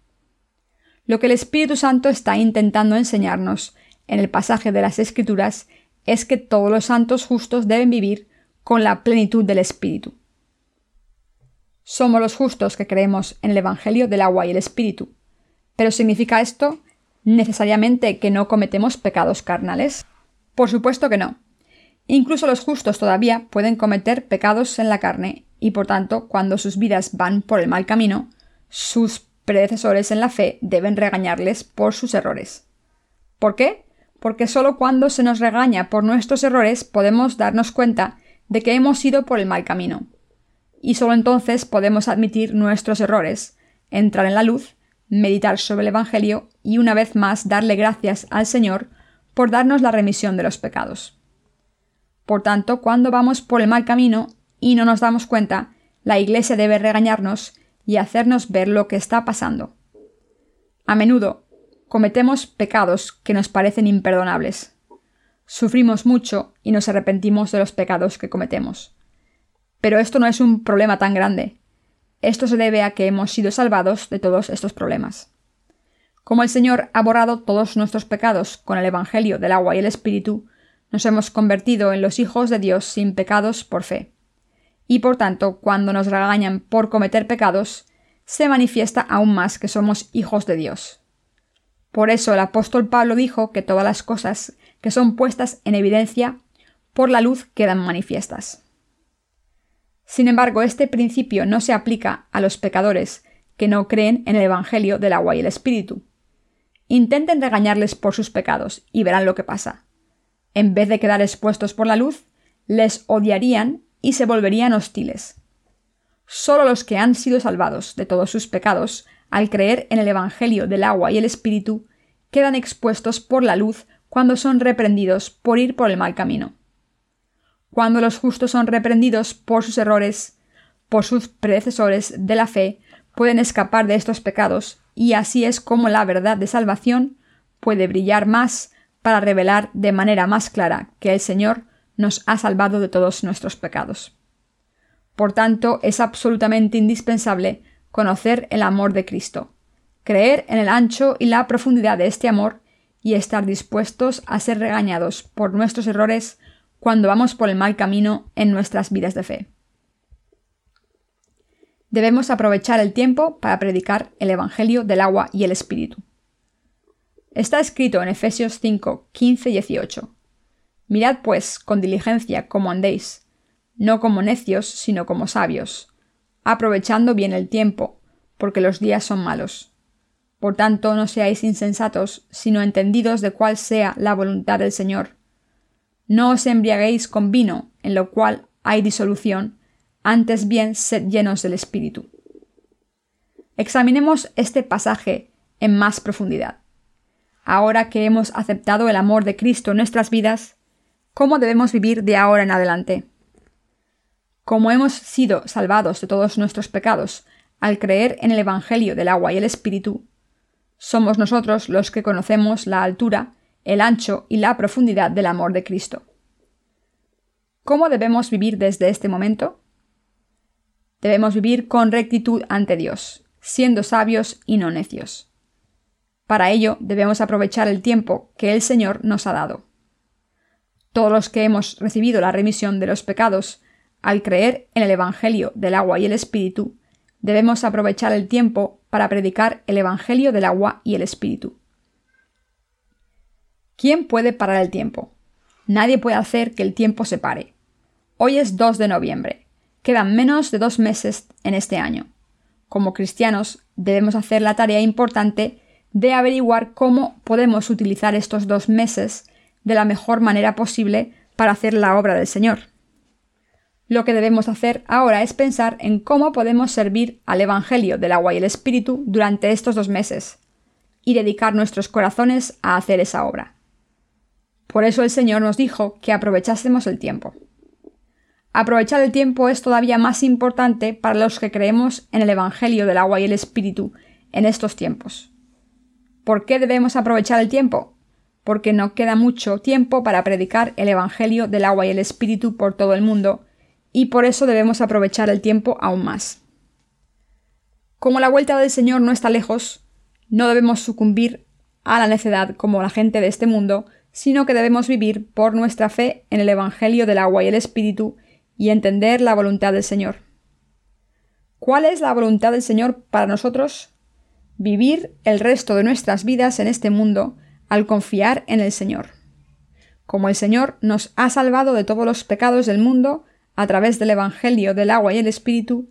Lo que el Espíritu Santo está intentando enseñarnos en el pasaje de las Escrituras es que todos los santos justos deben vivir con la plenitud del Espíritu. Somos los justos que creemos en el Evangelio del agua y el Espíritu. ¿Pero significa esto necesariamente que no cometemos pecados carnales? Por supuesto que no. Incluso los justos todavía pueden cometer pecados en la carne y por tanto, cuando sus vidas van por el mal camino, sus predecesores en la fe deben regañarles por sus errores. ¿Por qué? Porque solo cuando se nos regaña por nuestros errores podemos darnos cuenta de que hemos ido por el mal camino. Y solo entonces podemos admitir nuestros errores, entrar en la luz, meditar sobre el Evangelio y una vez más darle gracias al Señor por darnos la remisión de los pecados. Por tanto, cuando vamos por el mal camino y no nos damos cuenta, la Iglesia debe regañarnos y hacernos ver lo que está pasando. A menudo cometemos pecados que nos parecen imperdonables. Sufrimos mucho y nos arrepentimos de los pecados que cometemos. Pero esto no es un problema tan grande. Esto se debe a que hemos sido salvados de todos estos problemas. Como el Señor ha borrado todos nuestros pecados con el Evangelio del agua y el Espíritu, nos hemos convertido en los hijos de Dios sin pecados por fe. Y por tanto, cuando nos regañan por cometer pecados, se manifiesta aún más que somos hijos de Dios. Por eso el apóstol Pablo dijo que todas las cosas que son puestas en evidencia por la luz quedan manifiestas. Sin embargo, este principio no se aplica a los pecadores que no creen en el Evangelio del agua y el Espíritu. Intenten regañarles por sus pecados y verán lo que pasa. En vez de quedar expuestos por la luz, les odiarían y se volverían hostiles. Solo los que han sido salvados de todos sus pecados, al creer en el Evangelio del agua y el Espíritu, quedan expuestos por la luz cuando son reprendidos por ir por el mal camino. Cuando los justos son reprendidos por sus errores, por sus predecesores de la fe, pueden escapar de estos pecados, y así es como la verdad de salvación puede brillar más para revelar de manera más clara que el Señor nos ha salvado de todos nuestros pecados. Por tanto, es absolutamente indispensable conocer el amor de Cristo, creer en el ancho y la profundidad de este amor y estar dispuestos a ser regañados por nuestros errores cuando vamos por el mal camino en nuestras vidas de fe. Debemos aprovechar el tiempo para predicar el Evangelio del agua y el Espíritu. Está escrito en Efesios 5, 15 y 18. Mirad pues con diligencia cómo andéis, no como necios, sino como sabios, aprovechando bien el tiempo, porque los días son malos. Por tanto, no seáis insensatos, sino entendidos de cuál sea la voluntad del Señor. No os embriaguéis con vino, en lo cual hay disolución, antes bien sed llenos del Espíritu. Examinemos este pasaje en más profundidad. Ahora que hemos aceptado el amor de Cristo en nuestras vidas, ¿Cómo debemos vivir de ahora en adelante? Como hemos sido salvados de todos nuestros pecados al creer en el Evangelio del agua y el Espíritu, somos nosotros los que conocemos la altura, el ancho y la profundidad del amor de Cristo. ¿Cómo debemos vivir desde este momento? Debemos vivir con rectitud ante Dios, siendo sabios y no necios. Para ello debemos aprovechar el tiempo que el Señor nos ha dado. Todos los que hemos recibido la remisión de los pecados al creer en el Evangelio del agua y el Espíritu, debemos aprovechar el tiempo para predicar el Evangelio del agua y el Espíritu. ¿Quién puede parar el tiempo? Nadie puede hacer que el tiempo se pare. Hoy es 2 de noviembre. Quedan menos de dos meses en este año. Como cristianos debemos hacer la tarea importante de averiguar cómo podemos utilizar estos dos meses de la mejor manera posible para hacer la obra del Señor. Lo que debemos hacer ahora es pensar en cómo podemos servir al Evangelio del agua y el Espíritu durante estos dos meses y dedicar nuestros corazones a hacer esa obra. Por eso el Señor nos dijo que aprovechásemos el tiempo. Aprovechar el tiempo es todavía más importante para los que creemos en el Evangelio del agua y el Espíritu en estos tiempos. ¿Por qué debemos aprovechar el tiempo? porque no queda mucho tiempo para predicar el Evangelio del agua y el Espíritu por todo el mundo, y por eso debemos aprovechar el tiempo aún más. Como la vuelta del Señor no está lejos, no debemos sucumbir a la necedad como la gente de este mundo, sino que debemos vivir por nuestra fe en el Evangelio del agua y el Espíritu y entender la voluntad del Señor. ¿Cuál es la voluntad del Señor para nosotros? Vivir el resto de nuestras vidas en este mundo al confiar en el Señor. Como el Señor nos ha salvado de todos los pecados del mundo a través del Evangelio del agua y el Espíritu,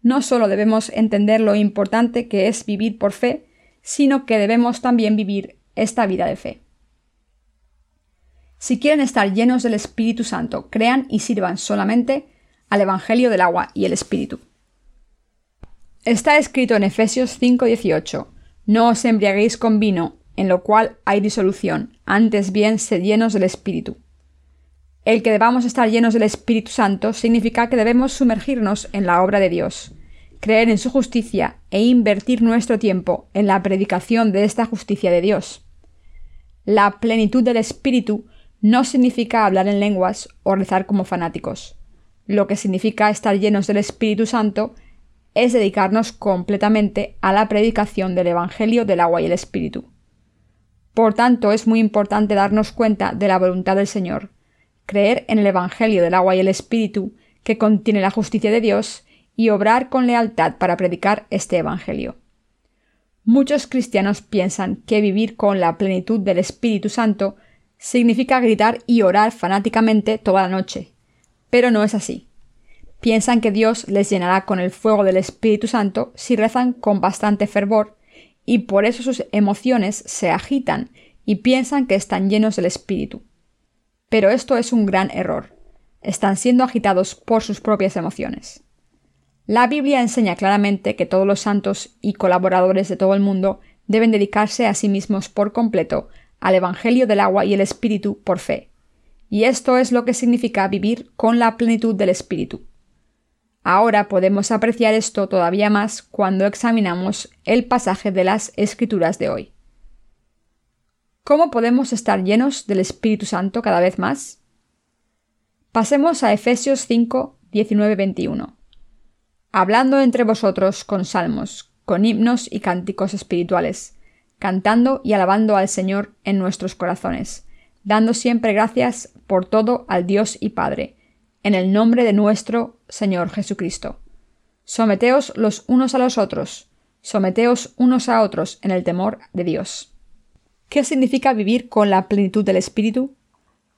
no solo debemos entender lo importante que es vivir por fe, sino que debemos también vivir esta vida de fe. Si quieren estar llenos del Espíritu Santo, crean y sirvan solamente al Evangelio del agua y el Espíritu. Está escrito en Efesios 5:18, No os embriaguéis con vino, en lo cual hay disolución, antes bien sed llenos del Espíritu. El que debamos estar llenos del Espíritu Santo significa que debemos sumergirnos en la obra de Dios, creer en su justicia e invertir nuestro tiempo en la predicación de esta justicia de Dios. La plenitud del Espíritu no significa hablar en lenguas o rezar como fanáticos. Lo que significa estar llenos del Espíritu Santo es dedicarnos completamente a la predicación del Evangelio del agua y el Espíritu. Por tanto, es muy importante darnos cuenta de la voluntad del Señor, creer en el Evangelio del agua y el Espíritu, que contiene la justicia de Dios, y obrar con lealtad para predicar este Evangelio. Muchos cristianos piensan que vivir con la plenitud del Espíritu Santo significa gritar y orar fanáticamente toda la noche, pero no es así. Piensan que Dios les llenará con el fuego del Espíritu Santo si rezan con bastante fervor, y por eso sus emociones se agitan y piensan que están llenos del Espíritu. Pero esto es un gran error. Están siendo agitados por sus propias emociones. La Biblia enseña claramente que todos los santos y colaboradores de todo el mundo deben dedicarse a sí mismos por completo al Evangelio del agua y el Espíritu por fe. Y esto es lo que significa vivir con la plenitud del Espíritu. Ahora podemos apreciar esto todavía más cuando examinamos el pasaje de las Escrituras de hoy. ¿Cómo podemos estar llenos del Espíritu Santo cada vez más? Pasemos a Efesios 5, 19, 21 hablando entre vosotros con salmos, con himnos y cánticos espirituales, cantando y alabando al Señor en nuestros corazones, dando siempre gracias por todo al Dios y Padre, en el nombre de nuestro Señor Jesucristo. Someteos los unos a los otros, someteos unos a otros en el temor de Dios. ¿Qué significa vivir con la plenitud del Espíritu?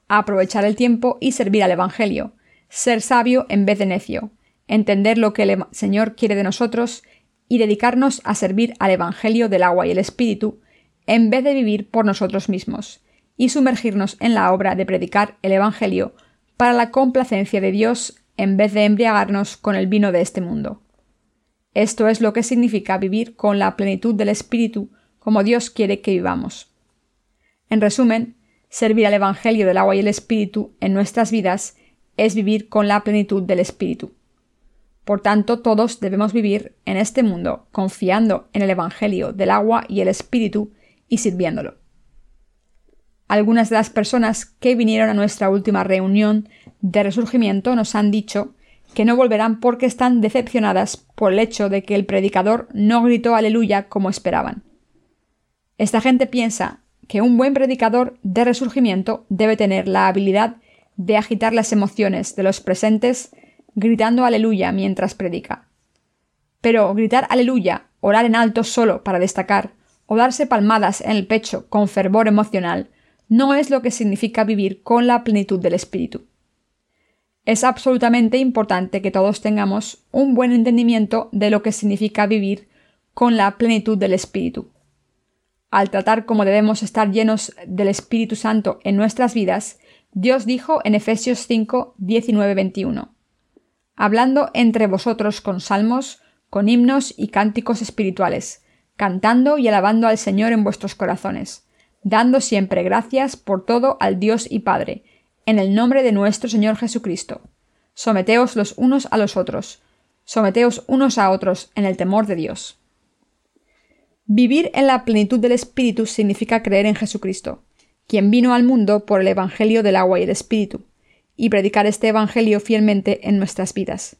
Aprovechar el tiempo y servir al Evangelio, ser sabio en vez de necio, entender lo que el Señor quiere de nosotros y dedicarnos a servir al Evangelio del agua y el Espíritu, en vez de vivir por nosotros mismos, y sumergirnos en la obra de predicar el Evangelio para la complacencia de Dios en vez de embriagarnos con el vino de este mundo. Esto es lo que significa vivir con la plenitud del Espíritu como Dios quiere que vivamos. En resumen, servir al Evangelio del agua y el Espíritu en nuestras vidas es vivir con la plenitud del Espíritu. Por tanto, todos debemos vivir en este mundo confiando en el Evangelio del agua y el Espíritu y sirviéndolo. Algunas de las personas que vinieron a nuestra última reunión de resurgimiento nos han dicho que no volverán porque están decepcionadas por el hecho de que el predicador no gritó aleluya como esperaban. Esta gente piensa que un buen predicador de resurgimiento debe tener la habilidad de agitar las emociones de los presentes gritando aleluya mientras predica. Pero gritar aleluya, orar en alto solo para destacar, o darse palmadas en el pecho con fervor emocional, no es lo que significa vivir con la plenitud del Espíritu. Es absolutamente importante que todos tengamos un buen entendimiento de lo que significa vivir con la plenitud del Espíritu. Al tratar cómo debemos estar llenos del Espíritu Santo en nuestras vidas, Dios dijo en Efesios 5, 19, 21 hablando entre vosotros con salmos, con himnos y cánticos espirituales, cantando y alabando al Señor en vuestros corazones, dando siempre gracias por todo al Dios y Padre, en el nombre de nuestro Señor Jesucristo. Someteos los unos a los otros, someteos unos a otros en el temor de Dios. Vivir en la plenitud del Espíritu significa creer en Jesucristo, quien vino al mundo por el Evangelio del agua y el Espíritu, y predicar este Evangelio fielmente en nuestras vidas.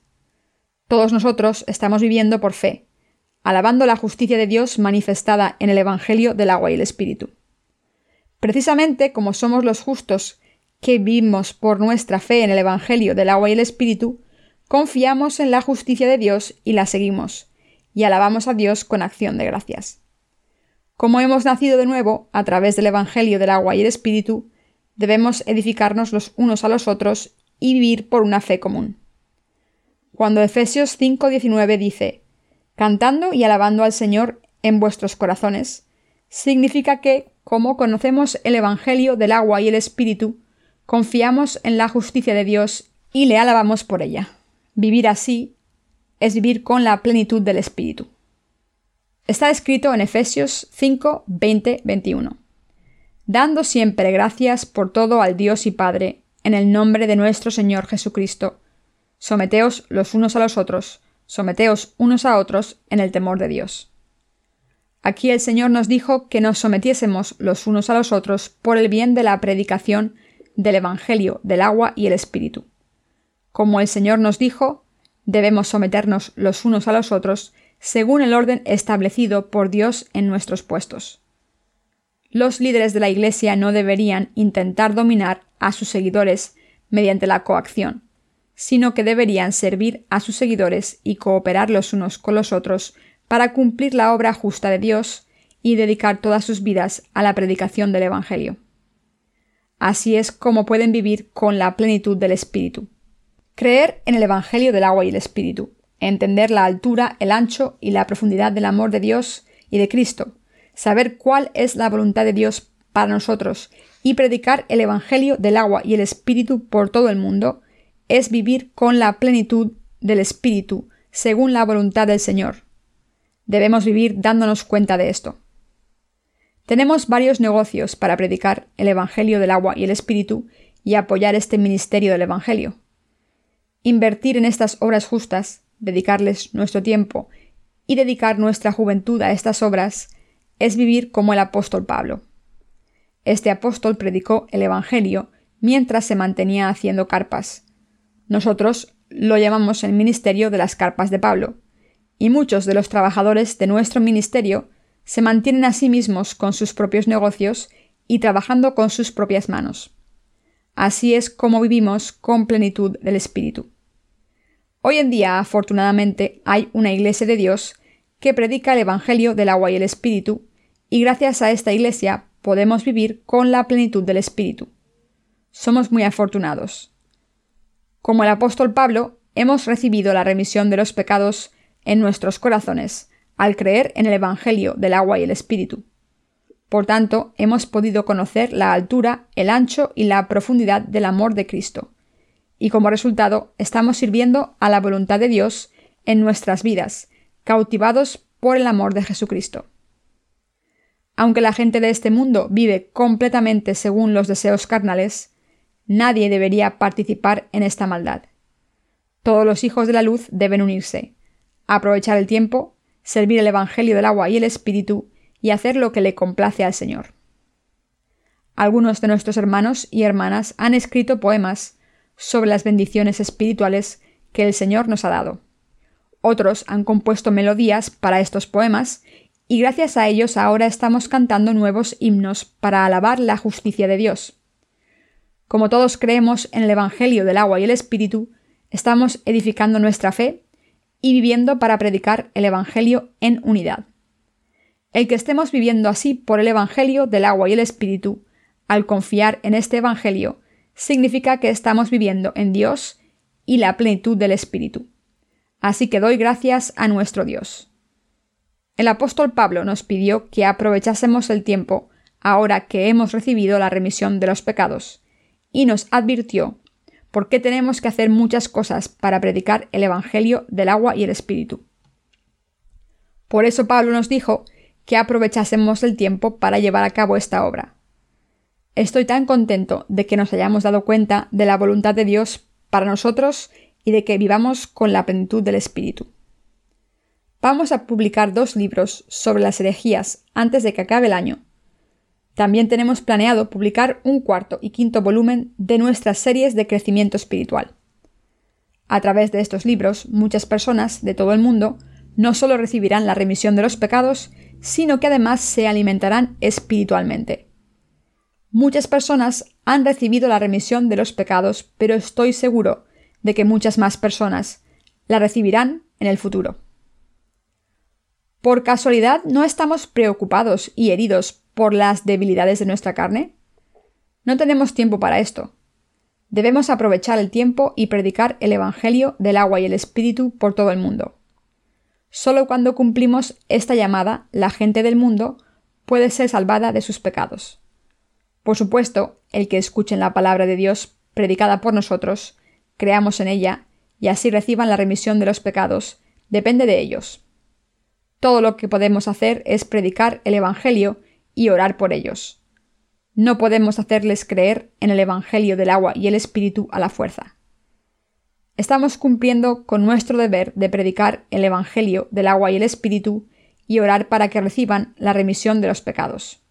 Todos nosotros estamos viviendo por fe, alabando la justicia de Dios manifestada en el Evangelio del agua y el Espíritu. Precisamente como somos los justos que vivimos por nuestra fe en el Evangelio del agua y el Espíritu, confiamos en la justicia de Dios y la seguimos, y alabamos a Dios con acción de gracias. Como hemos nacido de nuevo a través del Evangelio del agua y el Espíritu, debemos edificarnos los unos a los otros y vivir por una fe común. Cuando Efesios 5:19 dice, cantando y alabando al Señor en vuestros corazones, significa que, como conocemos el Evangelio del agua y el Espíritu, confiamos en la justicia de Dios y le alabamos por ella. Vivir así es vivir con la plenitud del Espíritu. Está escrito en Efesios 5, 20, 21. Dando siempre gracias por todo al Dios y Padre, en el nombre de nuestro Señor Jesucristo. Someteos los unos a los otros, someteos unos a otros en el temor de Dios. Aquí el Señor nos dijo que nos sometiésemos los unos a los otros por el bien de la predicación del Evangelio del agua y el Espíritu. Como el Señor nos dijo, debemos someternos los unos a los otros según el orden establecido por Dios en nuestros puestos. Los líderes de la Iglesia no deberían intentar dominar a sus seguidores mediante la coacción, sino que deberían servir a sus seguidores y cooperar los unos con los otros para cumplir la obra justa de Dios y dedicar todas sus vidas a la predicación del Evangelio. Así es como pueden vivir con la plenitud del Espíritu. Creer en el Evangelio del agua y el Espíritu, entender la altura, el ancho y la profundidad del amor de Dios y de Cristo, saber cuál es la voluntad de Dios para nosotros y predicar el Evangelio del agua y el Espíritu por todo el mundo, es vivir con la plenitud del Espíritu, según la voluntad del Señor. Debemos vivir dándonos cuenta de esto. Tenemos varios negocios para predicar el Evangelio del agua y el Espíritu y apoyar este ministerio del Evangelio. Invertir en estas obras justas, dedicarles nuestro tiempo y dedicar nuestra juventud a estas obras es vivir como el apóstol Pablo. Este apóstol predicó el Evangelio mientras se mantenía haciendo carpas. Nosotros lo llamamos el ministerio de las carpas de Pablo, y muchos de los trabajadores de nuestro ministerio se mantienen a sí mismos con sus propios negocios y trabajando con sus propias manos. Así es como vivimos con plenitud del Espíritu. Hoy en día, afortunadamente, hay una Iglesia de Dios que predica el Evangelio del agua y el Espíritu, y gracias a esta Iglesia podemos vivir con la plenitud del Espíritu. Somos muy afortunados. Como el apóstol Pablo, hemos recibido la remisión de los pecados en nuestros corazones al creer en el Evangelio del agua y el Espíritu. Por tanto, hemos podido conocer la altura, el ancho y la profundidad del amor de Cristo, y como resultado estamos sirviendo a la voluntad de Dios en nuestras vidas, cautivados por el amor de Jesucristo. Aunque la gente de este mundo vive completamente según los deseos carnales, nadie debería participar en esta maldad. Todos los hijos de la luz deben unirse, aprovechar el tiempo, servir el Evangelio del agua y el Espíritu y hacer lo que le complace al Señor. Algunos de nuestros hermanos y hermanas han escrito poemas sobre las bendiciones espirituales que el Señor nos ha dado. Otros han compuesto melodías para estos poemas y gracias a ellos ahora estamos cantando nuevos himnos para alabar la justicia de Dios. Como todos creemos en el Evangelio del agua y el Espíritu, estamos edificando nuestra fe y viviendo para predicar el Evangelio en unidad. El que estemos viviendo así por el Evangelio del agua y el Espíritu, al confiar en este Evangelio, significa que estamos viviendo en Dios y la plenitud del Espíritu. Así que doy gracias a nuestro Dios. El apóstol Pablo nos pidió que aprovechásemos el tiempo ahora que hemos recibido la remisión de los pecados, y nos advirtió por qué tenemos que hacer muchas cosas para predicar el Evangelio del agua y el Espíritu. Por eso Pablo nos dijo que aprovechásemos el tiempo para llevar a cabo esta obra. Estoy tan contento de que nos hayamos dado cuenta de la voluntad de Dios para nosotros y de que vivamos con la plenitud del Espíritu. Vamos a publicar dos libros sobre las herejías antes de que acabe el año, también tenemos planeado publicar un cuarto y quinto volumen de nuestras series de crecimiento espiritual. A través de estos libros, muchas personas de todo el mundo no solo recibirán la remisión de los pecados, sino que además se alimentarán espiritualmente. Muchas personas han recibido la remisión de los pecados, pero estoy seguro de que muchas más personas la recibirán en el futuro. ¿Por casualidad no estamos preocupados y heridos por las debilidades de nuestra carne? No tenemos tiempo para esto. Debemos aprovechar el tiempo y predicar el Evangelio del agua y el Espíritu por todo el mundo. Solo cuando cumplimos esta llamada, la gente del mundo puede ser salvada de sus pecados. Por supuesto, el que escuchen la palabra de Dios predicada por nosotros, creamos en ella y así reciban la remisión de los pecados, depende de ellos. Todo lo que podemos hacer es predicar el Evangelio y orar por ellos. No podemos hacerles creer en el Evangelio del agua y el Espíritu a la fuerza. Estamos cumpliendo con nuestro deber de predicar el Evangelio del agua y el Espíritu y orar para que reciban la remisión de los pecados.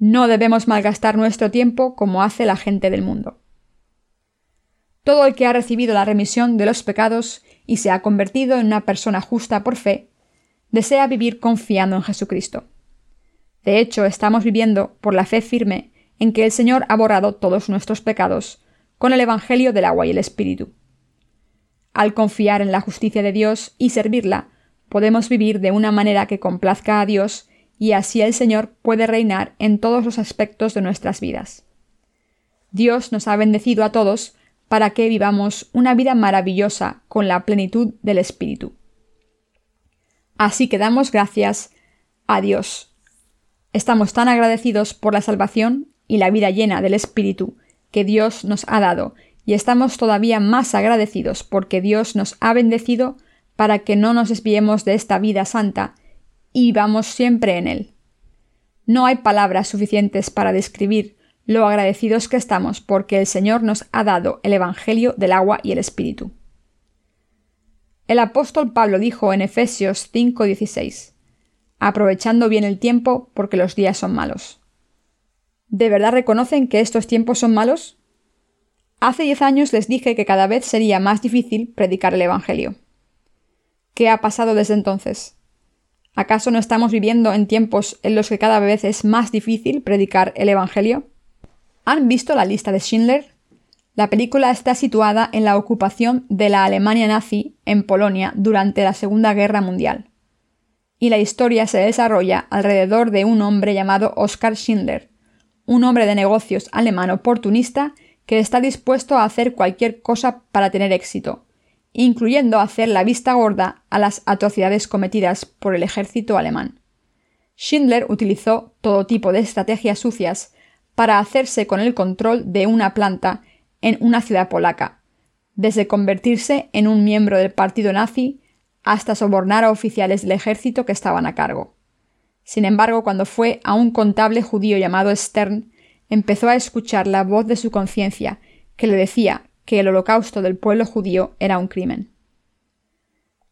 No debemos malgastar nuestro tiempo como hace la gente del mundo. Todo el que ha recibido la remisión de los pecados y se ha convertido en una persona justa por fe, desea vivir confiando en Jesucristo. De hecho, estamos viviendo por la fe firme en que el Señor ha borrado todos nuestros pecados con el Evangelio del agua y el Espíritu. Al confiar en la justicia de Dios y servirla, podemos vivir de una manera que complazca a Dios y así el Señor puede reinar en todos los aspectos de nuestras vidas. Dios nos ha bendecido a todos para que vivamos una vida maravillosa con la plenitud del Espíritu. Así que damos gracias a Dios. Estamos tan agradecidos por la salvación y la vida llena del Espíritu que Dios nos ha dado, y estamos todavía más agradecidos porque Dios nos ha bendecido para que no nos desviemos de esta vida santa y vamos siempre en Él. No hay palabras suficientes para describir lo agradecidos que estamos porque el Señor nos ha dado el Evangelio del agua y el Espíritu. El apóstol Pablo dijo en Efesios 5:16, aprovechando bien el tiempo porque los días son malos. ¿De verdad reconocen que estos tiempos son malos? Hace diez años les dije que cada vez sería más difícil predicar el Evangelio. ¿Qué ha pasado desde entonces? ¿Acaso no estamos viviendo en tiempos en los que cada vez es más difícil predicar el Evangelio? ¿Han visto la lista de Schindler? La película está situada en la ocupación de la Alemania nazi en Polonia durante la Segunda Guerra Mundial. Y la historia se desarrolla alrededor de un hombre llamado Oskar Schindler, un hombre de negocios alemán oportunista que está dispuesto a hacer cualquier cosa para tener éxito, incluyendo hacer la vista gorda a las atrocidades cometidas por el ejército alemán. Schindler utilizó todo tipo de estrategias sucias para hacerse con el control de una planta en una ciudad polaca, desde convertirse en un miembro del partido nazi hasta sobornar a oficiales del ejército que estaban a cargo. Sin embargo, cuando fue a un contable judío llamado Stern, empezó a escuchar la voz de su conciencia, que le decía que el holocausto del pueblo judío era un crimen.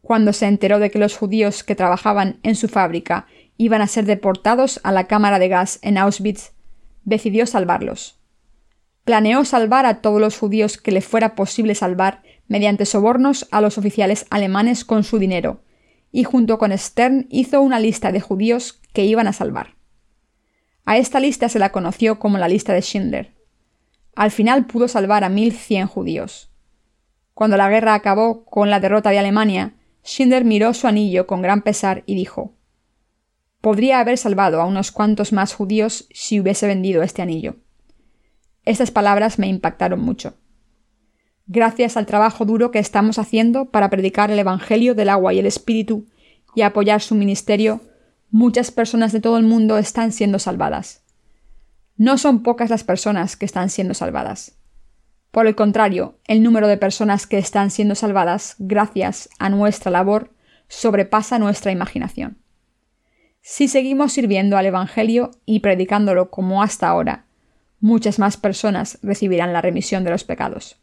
Cuando se enteró de que los judíos que trabajaban en su fábrica iban a ser deportados a la cámara de gas en Auschwitz, decidió salvarlos. Planeó salvar a todos los judíos que le fuera posible salvar mediante sobornos a los oficiales alemanes con su dinero, y junto con Stern hizo una lista de judíos que iban a salvar. A esta lista se la conoció como la lista de Schindler. Al final pudo salvar a 1.100 judíos. Cuando la guerra acabó con la derrota de Alemania, Schindler miró su anillo con gran pesar y dijo Podría haber salvado a unos cuantos más judíos si hubiese vendido este anillo. Estas palabras me impactaron mucho. Gracias al trabajo duro que estamos haciendo para predicar el Evangelio del agua y el Espíritu y apoyar su ministerio, muchas personas de todo el mundo están siendo salvadas. No son pocas las personas que están siendo salvadas. Por el contrario, el número de personas que están siendo salvadas gracias a nuestra labor sobrepasa nuestra imaginación. Si seguimos sirviendo al Evangelio y predicándolo como hasta ahora, muchas más personas recibirán la remisión de los pecados.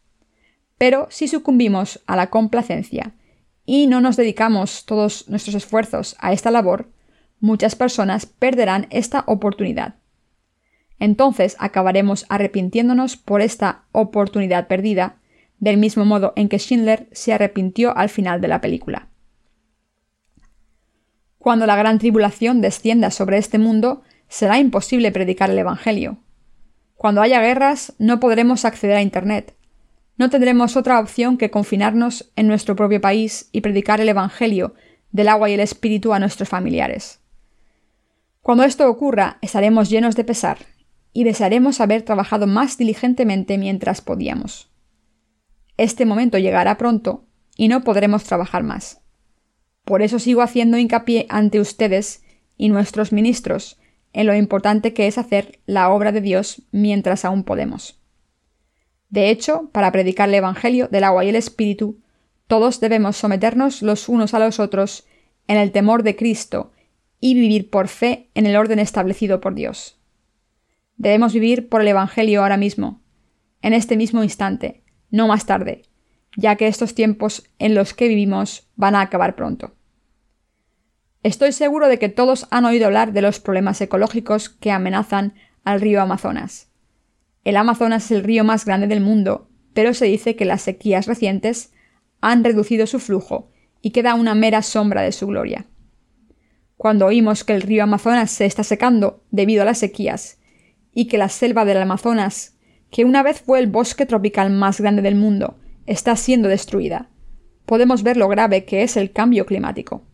Pero si sucumbimos a la complacencia y no nos dedicamos todos nuestros esfuerzos a esta labor, muchas personas perderán esta oportunidad entonces acabaremos arrepintiéndonos por esta oportunidad perdida, del mismo modo en que Schindler se arrepintió al final de la película. Cuando la gran tribulación descienda sobre este mundo, será imposible predicar el Evangelio. Cuando haya guerras, no podremos acceder a Internet. No tendremos otra opción que confinarnos en nuestro propio país y predicar el Evangelio del agua y el Espíritu a nuestros familiares. Cuando esto ocurra, estaremos llenos de pesar y desearemos haber trabajado más diligentemente mientras podíamos. Este momento llegará pronto y no podremos trabajar más. Por eso sigo haciendo hincapié ante ustedes y nuestros ministros en lo importante que es hacer la obra de Dios mientras aún podemos. De hecho, para predicar el Evangelio del agua y el Espíritu, todos debemos someternos los unos a los otros en el temor de Cristo y vivir por fe en el orden establecido por Dios. Debemos vivir por el Evangelio ahora mismo, en este mismo instante, no más tarde, ya que estos tiempos en los que vivimos van a acabar pronto. Estoy seguro de que todos han oído hablar de los problemas ecológicos que amenazan al río Amazonas. El Amazonas es el río más grande del mundo, pero se dice que las sequías recientes han reducido su flujo y queda una mera sombra de su gloria. Cuando oímos que el río Amazonas se está secando debido a las sequías y que la selva del Amazonas, que una vez fue el bosque tropical más grande del mundo, está siendo destruida, podemos ver lo grave que es el cambio climático.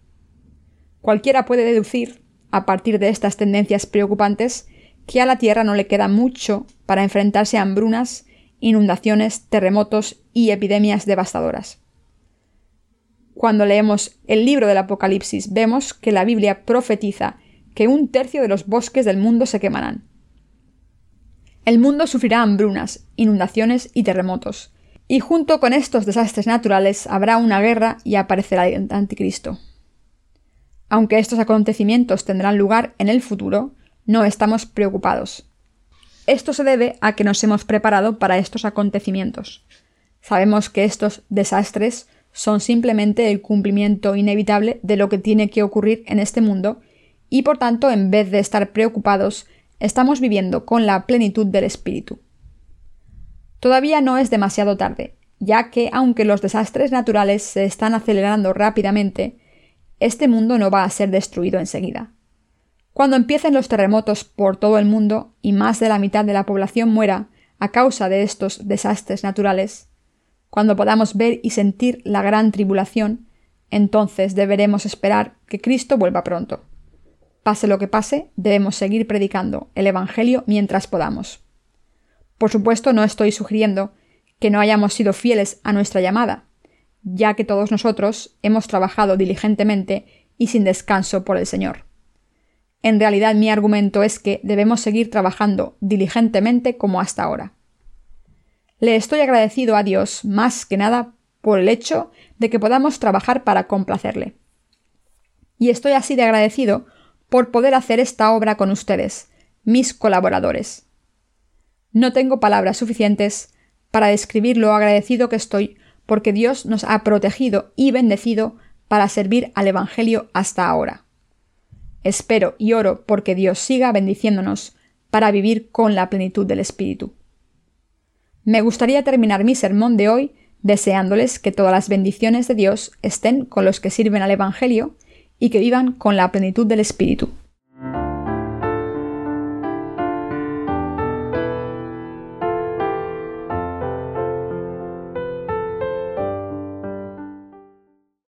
Cualquiera puede deducir, a partir de estas tendencias preocupantes, que a la Tierra no le queda mucho para enfrentarse a hambrunas, inundaciones, terremotos y epidemias devastadoras. Cuando leemos el libro del Apocalipsis vemos que la Biblia profetiza que un tercio de los bosques del mundo se quemarán. El mundo sufrirá hambrunas, inundaciones y terremotos, y junto con estos desastres naturales habrá una guerra y aparecerá el anticristo. Aunque estos acontecimientos tendrán lugar en el futuro, no estamos preocupados. Esto se debe a que nos hemos preparado para estos acontecimientos. Sabemos que estos desastres son simplemente el cumplimiento inevitable de lo que tiene que ocurrir en este mundo y por tanto en vez de estar preocupados estamos viviendo con la plenitud del espíritu. Todavía no es demasiado tarde, ya que aunque los desastres naturales se están acelerando rápidamente, este mundo no va a ser destruido enseguida. Cuando empiecen los terremotos por todo el mundo y más de la mitad de la población muera a causa de estos desastres naturales, cuando podamos ver y sentir la gran tribulación, entonces deberemos esperar que Cristo vuelva pronto. Pase lo que pase, debemos seguir predicando el Evangelio mientras podamos. Por supuesto, no estoy sugiriendo que no hayamos sido fieles a nuestra llamada, ya que todos nosotros hemos trabajado diligentemente y sin descanso por el Señor. En realidad mi argumento es que debemos seguir trabajando diligentemente como hasta ahora. Le estoy agradecido a Dios más que nada por el hecho de que podamos trabajar para complacerle. Y estoy así de agradecido por poder hacer esta obra con ustedes, mis colaboradores. No tengo palabras suficientes para describir lo agradecido que estoy porque Dios nos ha protegido y bendecido para servir al Evangelio hasta ahora. Espero y oro porque Dios siga bendiciéndonos para vivir con la plenitud del Espíritu. Me gustaría terminar mi sermón de hoy deseándoles que todas las bendiciones de Dios estén con los que sirven al Evangelio y que vivan con la plenitud del Espíritu.